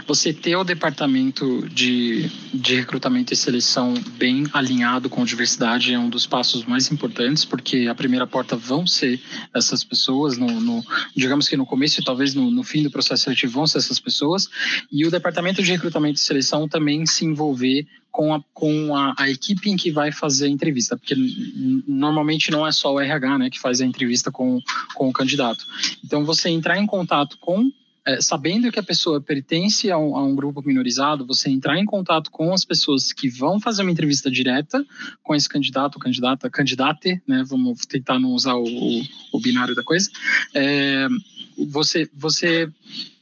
você ter o departamento de, de recrutamento e seleção bem alinhado com diversidade é um dos passos mais importantes, porque a primeira porta vão ser essas pessoas, no, no digamos que no começo e talvez no, no fim do processo seletivo vão ser essas pessoas, e o departamento de recrutamento e seleção também se envolver com, a, com a, a, equipe em que vai fazer a entrevista, porque normalmente não é só o RH né, que faz a entrevista com, com o candidato. Então, você entrar em contato com é, sabendo que a pessoa pertence a um, a um, grupo minorizado, você entrar em contato com as pessoas que vão fazer uma entrevista direta com esse candidato, candidata, candidate, né? Vamos tentar não usar o, o, o binário da coisa. É, você, você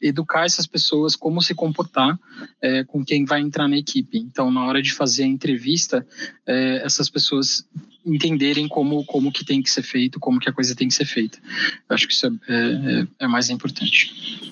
educar essas pessoas como se comportar é, com quem vai entrar na equipe. Então, na hora de fazer a entrevista, é, essas pessoas entenderem como, como que tem que ser feito, como que a coisa tem que ser feita. Eu acho que isso é, é, é mais importante.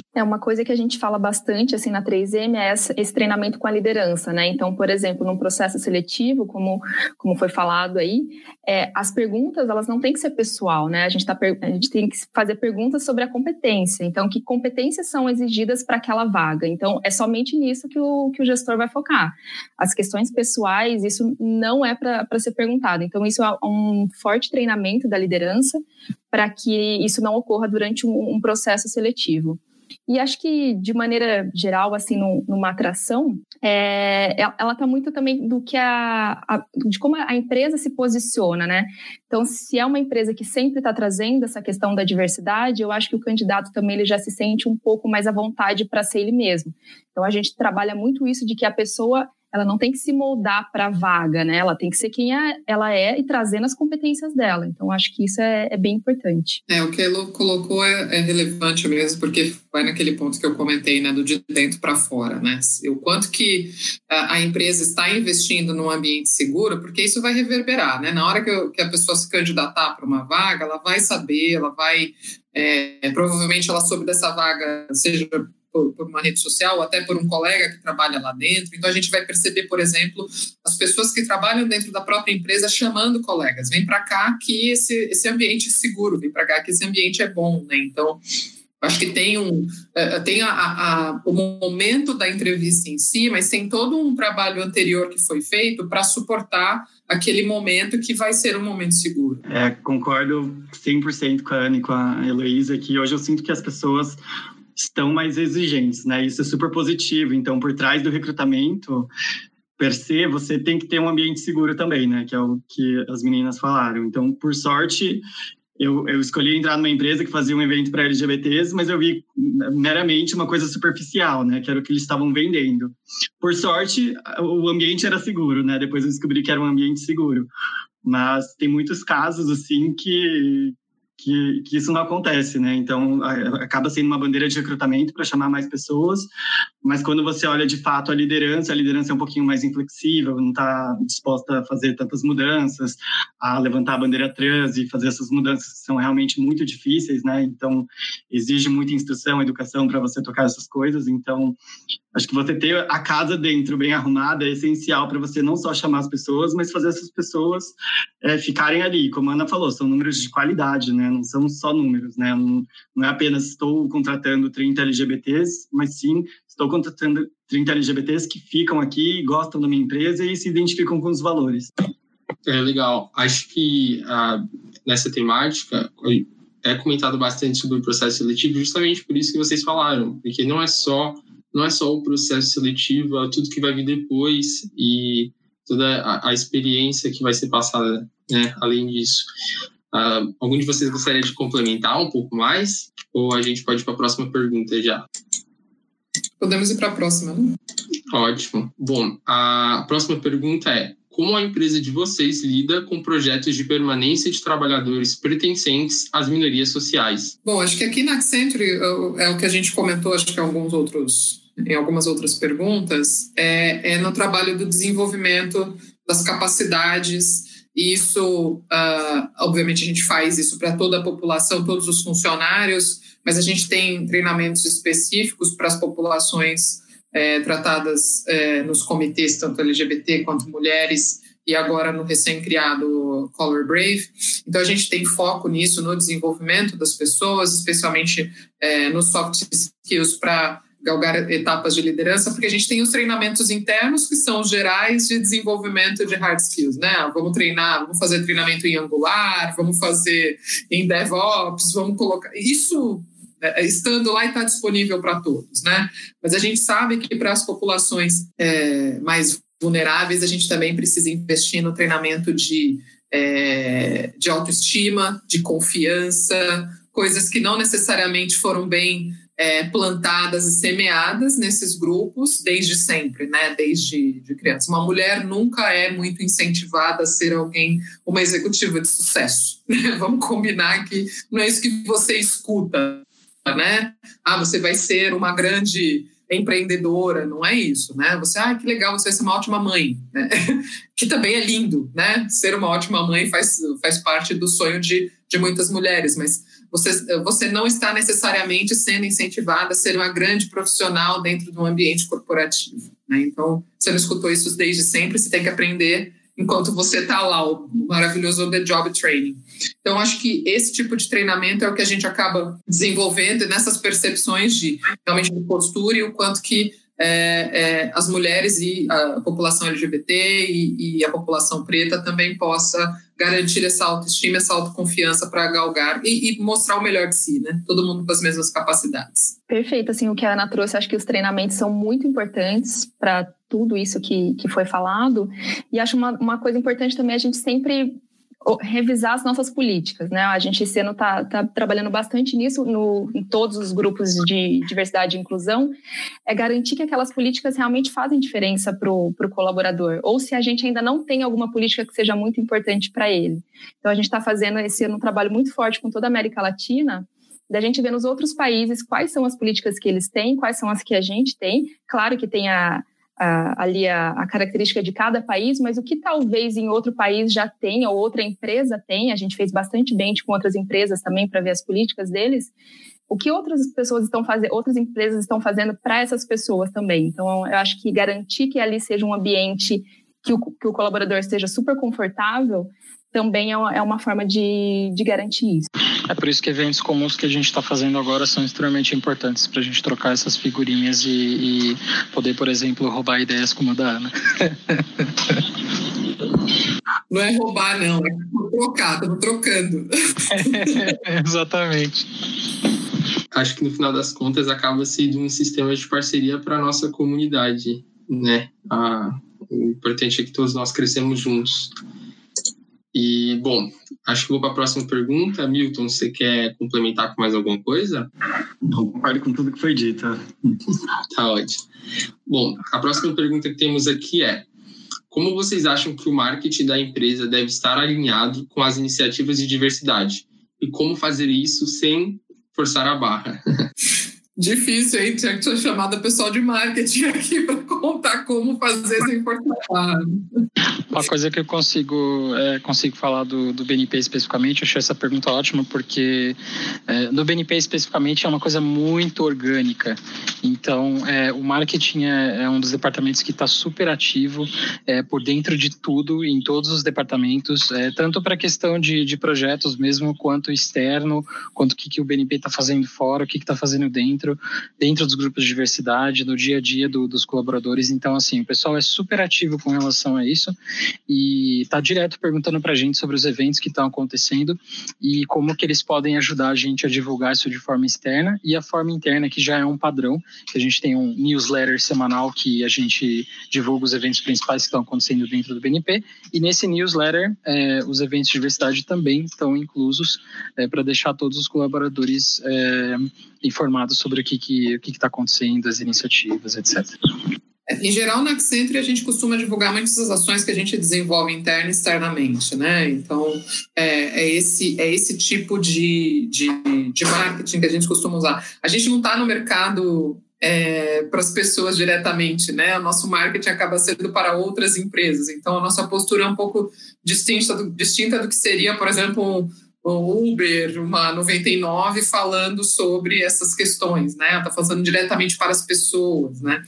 É uma coisa que a gente fala bastante assim na 3M é esse treinamento com a liderança, né? Então, por exemplo, num processo seletivo, como, como foi falado aí, é, as perguntas elas não têm que ser pessoal, né? A gente, tá, a gente tem que fazer perguntas sobre a competência. Então, que competências são exigidas para aquela vaga? Então, é somente nisso que o, que o gestor vai focar. As questões pessoais, isso não é para ser perguntado. Então, isso é um forte treinamento da liderança para que isso não ocorra durante um, um, processo seletivo. E acho que, de maneira geral, assim, numa atração, é, ela está muito também do que a, a, de como a empresa se posiciona, né? Então, se é uma empresa que sempre está trazendo essa questão da diversidade, eu acho que o candidato também ele já se sente um pouco mais à vontade para ser ele mesmo. Então, a gente trabalha muito isso de que a pessoa ela não tem que se moldar para a vaga, né? Ela tem que ser quem ela é e trazendo as competências dela. Então, acho que isso é, é bem importante. É, o que ela colocou é, é, relevante mesmo, porque vai naquele ponto que eu comentei, né? Do de dentro para fora, né? O quanto que a, a, empresa está investindo num ambiente seguro, porque isso vai reverberar, né? Na hora que, eu, que a pessoa se candidatar para uma vaga, ela vai saber, ela vai... É, provavelmente ela soube dessa vaga, seja por, por, uma rede social ou até por um colega que trabalha lá dentro. Então a gente vai perceber, por exemplo, as pessoas que trabalham dentro da própria empresa chamando colegas, vem para cá que esse, esse ambiente é seguro, vem para cá que esse ambiente é bom, né? Então Acho que tem, um, é, tem a, a, o momento da entrevista em si, mas tem todo um trabalho anterior que foi feito para suportar aquele momento que vai ser um momento seguro. É, concordo 100% com a Ana e com a Heloísa, que hoje eu sinto que as pessoas estão mais exigentes, né? Isso é super positivo. Então, por trás do recrutamento, per se, você tem que ter um ambiente seguro também, né? Que é o que as meninas falaram. Então, por sorte, eu, eu escolhi entrar numa empresa que fazia um evento para LGBTs, mas eu vi meramente uma coisa superficial, né? Que era o que eles estavam vendendo. Por sorte, o ambiente era seguro, né? Depois eu descobri que era um ambiente seguro. Mas tem muitos casos, assim, que, que, que isso não acontece, né? Então, acaba sendo uma bandeira de recrutamento para chamar mais pessoas, mas quando você olha de fato a liderança, a liderança é um pouquinho mais inflexível, não está disposta a fazer tantas mudanças, a levantar a bandeira trans e fazer essas mudanças que são realmente muito difíceis, né? Então, exige muita instrução, educação para você tocar essas coisas. Então, acho que você ter a casa dentro bem arrumada é essencial para você não só chamar as pessoas, mas fazer essas pessoas é, ficarem ali. Como a Ana falou, são números de qualidade, né? Não são só números, né? Não, não é apenas estou contratando 30 LGBTs, mas sim estou contratando 30 LGBTs que ficam aqui, gostam da minha empresa e se identificam com os valores. É legal. Acho que ah, nessa temática é comentado bastante sobre o processo seletivo, justamente por isso que vocês falaram, porque não é só não é só o processo seletivo, é tudo que vai vir depois e toda a, a experiência que vai ser passada, né? Além disso, uh, algum de vocês gostaria de complementar um pouco mais? Ou a gente pode ir para a próxima pergunta já? Podemos ir para a próxima, né? Ótimo. Bom, a próxima pergunta é: como a empresa de vocês lida com projetos de permanência de trabalhadores pertencentes às minorias sociais? Bom, acho que aqui na Accenture é o que a gente comentou, acho que em alguns outros, em algumas outras perguntas, é, é no trabalho do desenvolvimento das capacidades. E isso, uh, obviamente, a gente faz isso para toda a população, todos os funcionários, mas a gente tem treinamentos específicos para as populações é, tratadas é, nos comitês, tanto LGBT quanto mulheres, e agora no recém-criado Color Brave. Então, a gente tem foco nisso, no desenvolvimento das pessoas, especialmente é, nos soft skills para galgar etapas de liderança, porque a gente tem os treinamentos internos, que são gerais de desenvolvimento de hard skills, né? Vamos treinar, vamos fazer treinamento em Angular, vamos fazer em DevOps, vamos colocar. Isso é, estando lá e está disponível para todos, né? Mas a gente sabe que para as populações é, mais vulneráveis, a gente também precisa investir no treinamento de, é, de autoestima, de confiança, coisas que não necessariamente foram bem é, plantadas e semeadas nesses grupos desde sempre, né? Desde de criança. Uma mulher nunca é muito incentivada a ser alguém, uma executiva de sucesso. Né? Vamos combinar que não é isso que você escuta né? Ah, você vai ser uma grande empreendedora, não é isso, né? Você, ah, que legal, você vai ser uma ótima mãe, né? que também é lindo, né? Ser uma ótima mãe faz, faz parte do sonho de, de muitas mulheres, mas você, você não está necessariamente sendo incentivada a ser uma grande profissional dentro de um ambiente corporativo, né? Então, você não escutou isso desde sempre, você tem que aprender enquanto você está lá, o maravilhoso The Job Training. Então, acho que esse tipo de treinamento é o que a gente acaba desenvolvendo nessas percepções de realmente de postura e o quanto que é, é, as mulheres e a população LGBT e, e, a população preta também possa garantir essa autoestima, essa autoconfiança para galgar e, e, mostrar o melhor de si, né? Todo mundo com as mesmas capacidades. Perfeito, assim, o que a Ana trouxe, acho que os treinamentos são muito importantes para tudo isso que, que foi falado, e acho uma, uma coisa importante também a gente sempre revisar as nossas políticas, né? A gente esse ano está tá trabalhando bastante nisso no, em todos os grupos de diversidade e inclusão, é garantir que aquelas políticas realmente fazem diferença para o colaborador, ou se a gente ainda não tem alguma política que seja muito importante para ele. Então a gente está fazendo esse ano um trabalho muito forte com toda a América Latina, da gente ver nos outros países quais são as políticas que eles têm, quais são as que a gente tem. Claro que tem a, ali a, a, característica de cada país, mas o que talvez em outro país já tenha ou outra empresa tenha, a gente fez bastante bem com outras empresas também para ver as políticas deles, o que outras pessoas estão fazendo, outras empresas estão fazendo para essas pessoas também. Então, eu acho que garantir que ali seja um ambiente que o, que o colaborador esteja super confortável também é uma, é uma forma de, de garantir isso. É por isso que eventos comuns que a gente está fazendo agora são extremamente importantes para a gente trocar essas figurinhas e, e, poder, por exemplo, roubar ideias como a da Ana. Não é roubar, não, é trocar, estamos trocando. exatamente. Acho que no final das contas acaba sendo um sistema de parceria para a nossa comunidade, né? Ah, o importante é que todos nós crescemos juntos. E, bom, acho que vou para a próxima pergunta. Milton, você quer complementar com mais alguma coisa? Não, concordo com tudo que foi dito. tá ótimo. Bom, a próxima pergunta que temos aqui é: como vocês acham que o marketing da empresa deve estar alinhado com as iniciativas de diversidade? E como fazer isso sem forçar a barra? Difícil, hein? Tinha que ter chamado o pessoal de marketing aqui para contar como fazer a barra. Uma coisa que eu consigo, é, consigo falar do, do BNP especificamente, eu achei essa pergunta ótima, porque é, no BNP especificamente é uma coisa muito orgânica. Então, é, o marketing é, é, um dos departamentos que está super ativo é, por dentro de tudo, em todos os departamentos, é, tanto para a questão de, de projetos mesmo, quanto externo, quanto o que, que o BNP está fazendo fora, o que está fazendo dentro, dentro dos grupos de diversidade, no dia a dia do, dos colaboradores. Então, assim, o pessoal é super ativo com relação a isso e está direto perguntando para a gente sobre os eventos que estão acontecendo e como que eles podem ajudar a gente a divulgar isso de forma externa e a forma interna que já é um padrão, a gente tem um newsletter semanal que a gente divulga os eventos principais que estão acontecendo dentro do BNP e nesse newsletter é, os eventos de diversidade também estão inclusos é, para deixar todos os colaboradores é, informados sobre o que que o que está acontecendo, as iniciativas, etc. Em geral, na Accenture, a gente costuma divulgar muitas das ações que a gente desenvolve interna e externamente, né? Então, é, é esse, é esse tipo de, de, de, marketing que a gente costuma usar. A gente não está no mercado é, para as pessoas diretamente, né? O nosso marketing acaba sendo para outras empresas. Então, a nossa postura é um pouco distinta do, distinta do que seria, por exemplo, um Uber, uma 99 falando sobre essas questões, né? Está falando diretamente para as pessoas, né?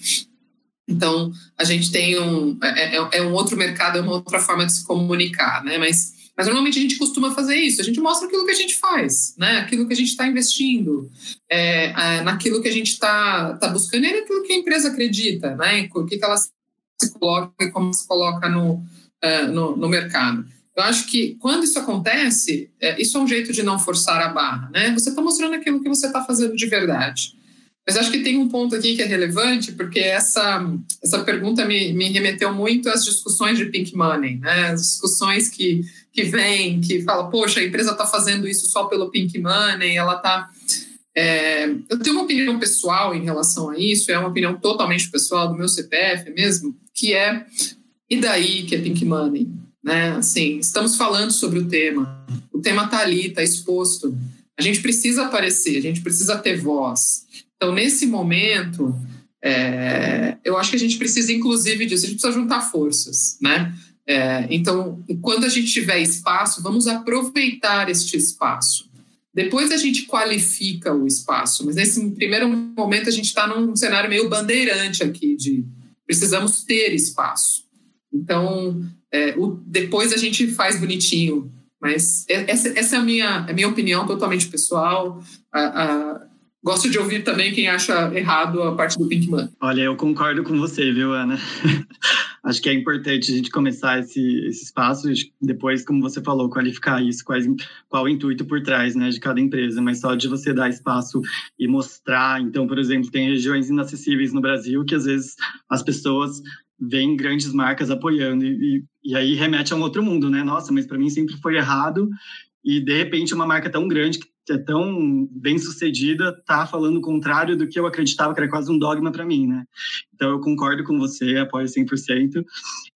Então, a gente tem um. É, é, é, um outro mercado, é uma outra forma de se comunicar, né? Mas, mas normalmente a gente costuma fazer isso. A gente mostra aquilo que a gente faz, né? Aquilo que a gente está investindo, é, é, naquilo que a gente está tá buscando e naquilo que a empresa acredita, né? O que, que ela se coloca e como se coloca no, é, no, no mercado. Eu acho que quando isso acontece, é, isso é um jeito de não forçar a barra, né? Você está mostrando aquilo que você está fazendo de verdade. Mas acho que tem um ponto aqui que é relevante, porque essa, essa pergunta me, me remeteu muito às discussões de pink money, né? As discussões que, que vêm, que fala, poxa, a empresa está fazendo isso só pelo pink money, ela está... É, eu tenho uma opinião pessoal em relação a isso, é uma opinião totalmente pessoal do meu CPF mesmo, que é, e daí que é pink money? Né? Assim, estamos falando sobre o tema, o tema está ali, está exposto, a gente precisa aparecer, a gente precisa ter voz. Então, nesse momento, é, eu acho que a gente precisa, inclusive, disso, a gente precisa juntar forças, né? É, então, quando a gente tiver espaço, vamos aproveitar este espaço. Depois a gente qualifica o espaço, mas nesse primeiro momento a gente está num cenário meio bandeirante aqui de precisamos ter espaço. Então, é, o, depois a gente faz bonitinho, mas essa, essa é a minha, a minha opinião totalmente pessoal. A, Gosto de ouvir também quem acha errado a parte do Pink Money. Olha, eu concordo com você, viu, Ana? Acho que é importante a gente começar esse, esse espaço e depois, como você falou, qualificar isso, quais, qual o intuito por trás né, de cada empresa, mas só de você dar espaço e mostrar. Então, por exemplo, tem regiões inacessíveis no Brasil que às vezes as pessoas veem grandes marcas apoiando e, e, e aí remete a um outro mundo, né? Nossa, mas para mim sempre foi errado e de repente uma marca tão grande que é tão bem sucedida tá falando o contrário do que eu acreditava que era quase um dogma para mim, né? Então eu concordo com você, apoio 100%.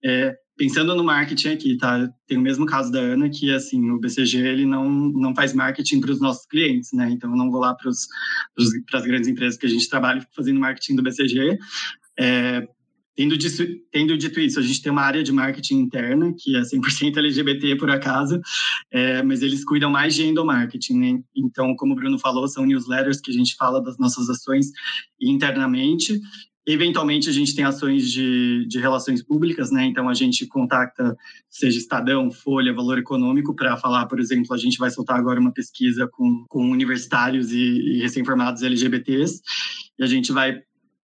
É, pensando no marketing aqui, tá? Tem o mesmo caso da Ana, que assim, o BCG ele não, não faz marketing para os nossos clientes, né? Então eu não vou lá para as grandes empresas que a gente trabalha fazendo marketing do BCG. É, Tendo dito, tendo dito isso, a gente tem uma área de marketing interna, que é 100% LGBT, por acaso, é, mas eles cuidam mais de endomarketing. Né? Então, como o Bruno falou, são newsletters que a gente fala das nossas ações internamente. Eventualmente, a gente tem ações de, de relações públicas, né? Então, a gente contacta, seja Estadão, Folha, Valor Econômico, para falar, por exemplo, a gente vai soltar agora uma pesquisa com, com universitários e, e recém-formados LGBTs, e a gente vai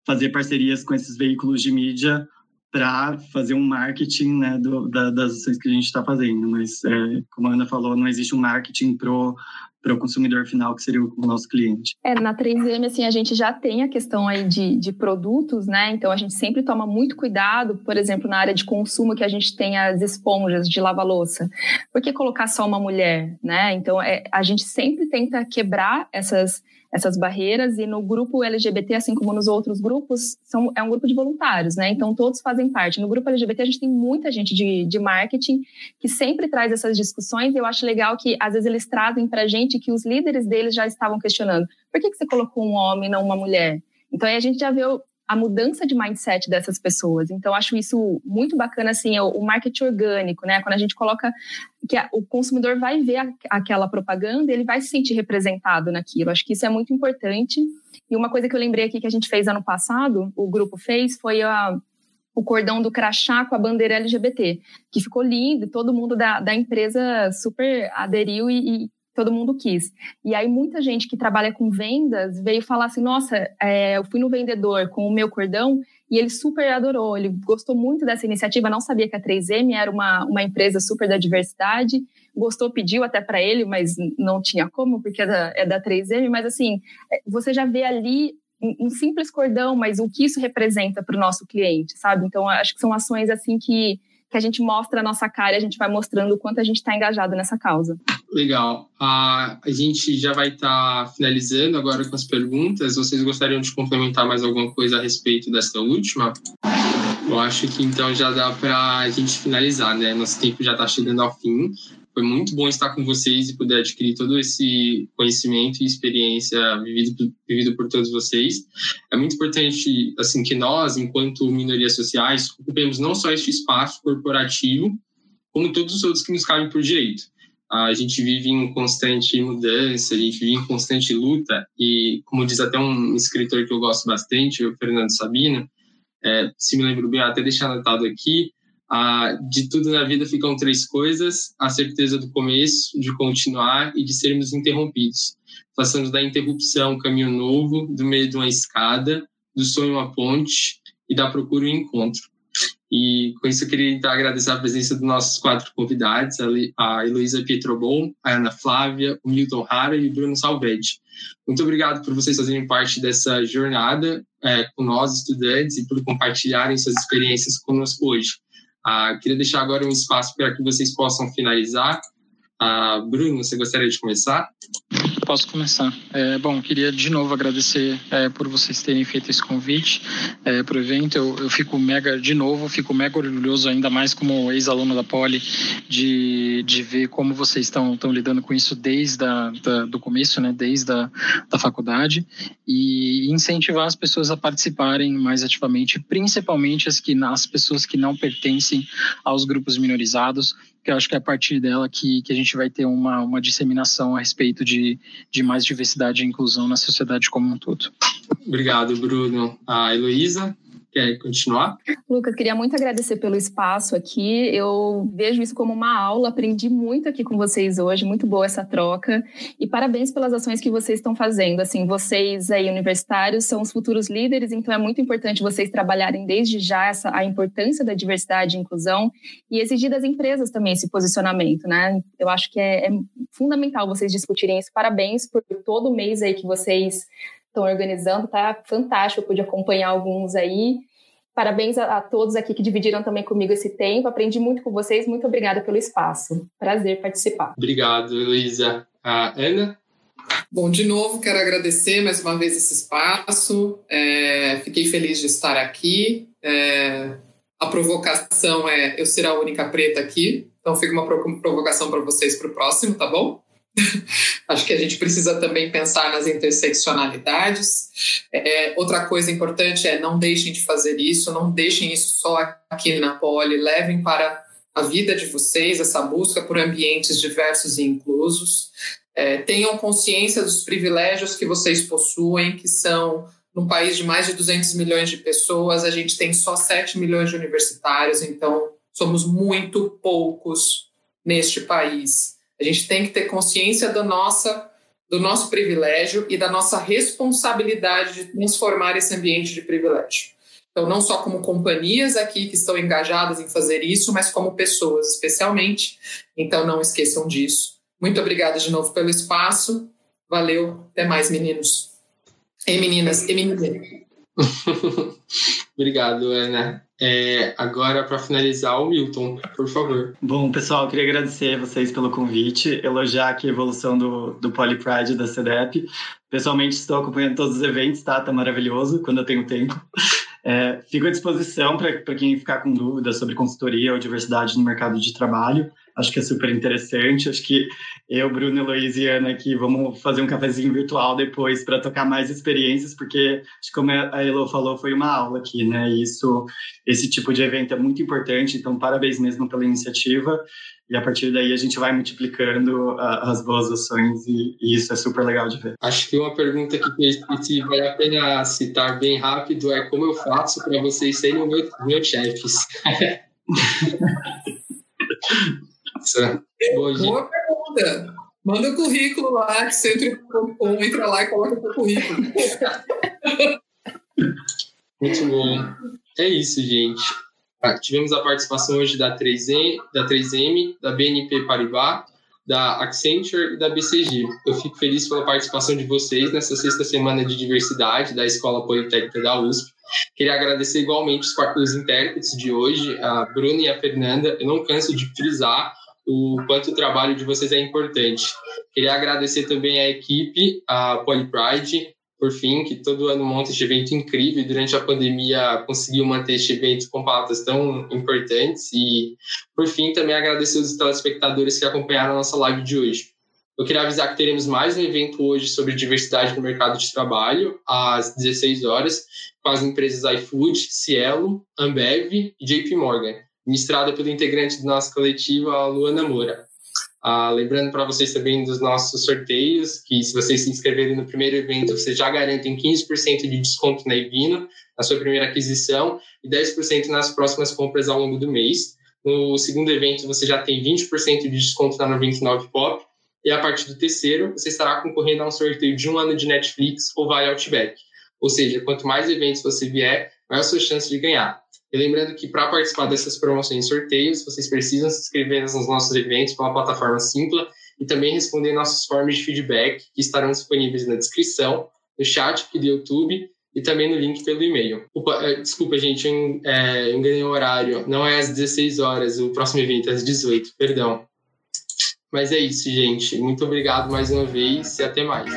fazer parcerias com esses veículos de mídia para fazer um marketing né, do, da, das ações que a gente está fazendo. Mas, é, como a Ana falou, não existe um marketing pro para o consumidor final, que seria o nosso cliente. É, na 3M, assim, a gente já tem a questão aí de, de produtos, né? Então, a gente sempre toma muito cuidado, por exemplo, na área de consumo, que a gente tem as esponjas de lavar-louça. Por que colocar só uma mulher, né? Então, é, a gente sempre tenta quebrar essas essas barreiras e no grupo LGBT, assim como nos outros grupos, são, é um grupo de voluntários, né? Então todos fazem parte. No grupo LGBT a gente tem muita gente de, de marketing que sempre traz essas discussões e eu acho legal que às vezes eles trazem para a gente que os líderes deles já estavam questionando por que, que você colocou um homem e não uma mulher? Então aí a gente já vê a mudança de mindset dessas pessoas. Então, acho isso muito bacana, assim, o, marketing orgânico, né? Quando a gente coloca que o consumidor vai ver aquela propaganda, ele vai se sentir representado naquilo. Acho que isso é muito importante. E uma coisa que eu lembrei aqui que a gente fez ano passado, o grupo fez, foi a, o cordão do crachá com a bandeira LGBT, que ficou lindo, todo mundo da, da empresa super aderiu e, e todo mundo quis. E aí muita gente que trabalha com vendas veio falar assim, nossa, é, eu fui no vendedor com o meu cordão e ele super adorou, ele gostou muito dessa iniciativa, não sabia que a 3M era uma, uma empresa super da diversidade, gostou, pediu até para ele, mas não tinha como, porque é da, é da 3M, mas assim, é, você já vê ali um simples cordão, mas o que isso representa para o nosso cliente, sabe? Então, acho que são ações assim que que a gente mostra a nossa cara e a gente vai mostrando o quanto a gente está engajado nessa causa. Legal. a gente já vai estar tá finalizando agora com as perguntas. Vocês gostariam de complementar mais alguma coisa a respeito dessa última? Eu acho que então já dá para a gente finalizar, né? Nosso tempo já está chegando ao fim. Foi muito bom estar com vocês e poder adquirir todo esse conhecimento e experiência vivido, vivido por todos vocês. É muito importante assim que nós, enquanto minorias sociais, ocupemos não só este espaço corporativo, como todos os outros que nos cabem por direito. A gente vive em constante mudança, a gente vive em constante luta e, como diz até um escritor que eu gosto bastante, o Fernando Sabino, é, se me lembro bem, até deixar anotado aqui, ah, de tudo na vida ficam três coisas: a certeza do começo, de continuar e de sermos interrompidos. Façamos da interrupção um caminho novo, do meio de uma escada, do sonho uma ponte e da procura um encontro. E com isso eu queria então, agradecer a presença dos nossos quatro convidados, a Heloísa Pietrobon, a Ana Flávia, o Milton Hara e o Bruno Salvetti. Muito obrigado por vocês fazerem parte dessa jornada é, com nós, estudantes, e por compartilharem suas experiências conosco hoje. Ah, queria deixar agora um espaço para que vocês possam finalizar. Ah, Bruno, você gostaria de começar? Posso começar. É, bom, queria de novo agradecer é, por vocês terem feito esse convite é, para o evento. Eu, eu, fico mega, de novo, fico mega orgulhoso, ainda mais como ex-aluno da Poli, de, de ver como vocês estão lidando com isso desde da, do começo, né, desde a da faculdade, e incentivar as pessoas a participarem mais ativamente, principalmente as, que, as pessoas que não pertencem aos grupos minorizados que eu acho que é a partir dela que, que a gente vai ter uma, uma disseminação a respeito de, de mais diversidade e inclusão na sociedade como um todo. Obrigado, Bruno. A Heloísa? Quer continuar? Lucas, queria muito agradecer pelo espaço aqui. Eu vejo isso como uma aula, aprendi muito aqui com vocês hoje, muito boa essa troca. E parabéns pelas ações que vocês estão fazendo. Assim, vocês aí universitários são os futuros líderes, então é muito importante vocês trabalharem desde já essa, a importância da diversidade e inclusão e exigir das empresas também esse posicionamento, né? Eu acho que é, é fundamental vocês discutirem isso. Parabéns por todo mês aí que vocês estão organizando, tá fantástico, eu pude acompanhar alguns aí. Parabéns a, a, todos aqui que dividiram também comigo esse tempo. Aprendi muito com vocês. Muito obrigada pelo espaço. Prazer participar. Obrigado, Luísa. A Ana? Bom, de novo, quero agradecer mais uma vez esse espaço. É, fiquei feliz de estar aqui. É, a provocação é eu ser a única preta aqui. Então, fica uma provocação para vocês para o próximo, tá bom? Acho que a gente precisa também pensar nas interseccionalidades. É, outra coisa importante é não deixem de fazer isso, não deixem isso só aqui na Poli, levem para a vida de vocês essa busca por ambientes diversos e inclusos. É, tenham consciência dos privilégios que vocês possuem, que são num país de mais de 200 milhões de pessoas, a gente tem só 7 milhões de universitários, então somos muito poucos neste país. A gente tem que ter consciência da nossa, do nosso privilégio e da nossa responsabilidade de transformar esse ambiente de privilégio. Então, não só como companhias aqui que estão engajadas em fazer isso, mas como pessoas, especialmente. Então, não esqueçam disso. Muito obrigada de novo pelo espaço. Valeu. Até mais, meninos. E meninas. E meninas. Obrigado, Ana. É, agora, para finalizar, o Milton, por favor. Bom, pessoal, queria agradecer vocês pelo convite, elogiar aqui a evolução do, do Polypride da CDEP. Pessoalmente, estou acompanhando todos os eventos, tá? Tá maravilhoso, quando eu tenho tempo. É, fico à disposição para quem ficar com dúvidas sobre consultoria ou diversidade no mercado de trabalho. Acho que é super interessante. Acho que eu, Bruno, Heloísa e Ana aqui vamos fazer um cafezinho virtual depois para tocar mais experiências, porque, como a Elo falou, foi uma aula aqui, né? E isso, esse tipo de evento é muito importante, então parabéns mesmo pela iniciativa. E a partir daí a gente vai multiplicando as boas ações e, e, isso é super legal de ver. Acho que uma pergunta que esqueci, vale a pena citar bem rápido é como eu faço para vocês serem meus, meus chefes. Boa, Boa pergunta. Manda o currículo lá, centro.com, entra lá e coloca o seu currículo. Muito bom. É isso, gente. Ah, tivemos a participação hoje da 3M, da 3M, da BNP Paribas, da Accenture e da BCG. Eu fico feliz pela participação de vocês nessa sexta semana de diversidade da Escola Politécnica da USP. Queria agradecer igualmente os, os intérpretes de hoje, a Bruna e a Fernanda. Eu não canso de frisar o quanto o trabalho de vocês é importante. Queria agradecer também à equipe, a Polypride, por fim, que todo ano monta este evento incrível e durante a pandemia conseguiu manter este evento com pautas tão importantes. E, por fim, também agradecer os telespectadores que acompanharam a nossa live de hoje. Eu queria avisar que teremos mais um evento hoje sobre diversidade no mercado de trabalho, às 16 horas, com as empresas iFood, Cielo, Ambev e JP Morgan ministrada pelo integrante do nosso coletivo, a Luana Moura. Ah, lembrando para vocês também dos nossos sorteios, que se vocês se inscreverem no primeiro evento, vocês já garantem 15% de desconto na Evino, na sua primeira aquisição, e 10% nas próximas compras ao longo do mês. No segundo evento, você já tem 20% de desconto na 99 Pop, e a partir do terceiro, você estará concorrendo a um sorteio de um ano de Netflix ou Vale Outback. Ou seja, quanto mais eventos você vier, maior a sua chance de ganhar. E lembrando que para participar dessas promoções e sorteios, vocês precisam se inscrever nos nossos eventos pela plataforma Simpla e também responder nossos forms de feedback que estarão disponíveis na descrição, no chat do YouTube e também no link pelo e-mail. É, desculpa, gente, eu é, enganei o horário. Não é às 16 horas, o próximo evento é às 18, perdão. Mas é isso, gente. Muito obrigado mais uma vez e até mais.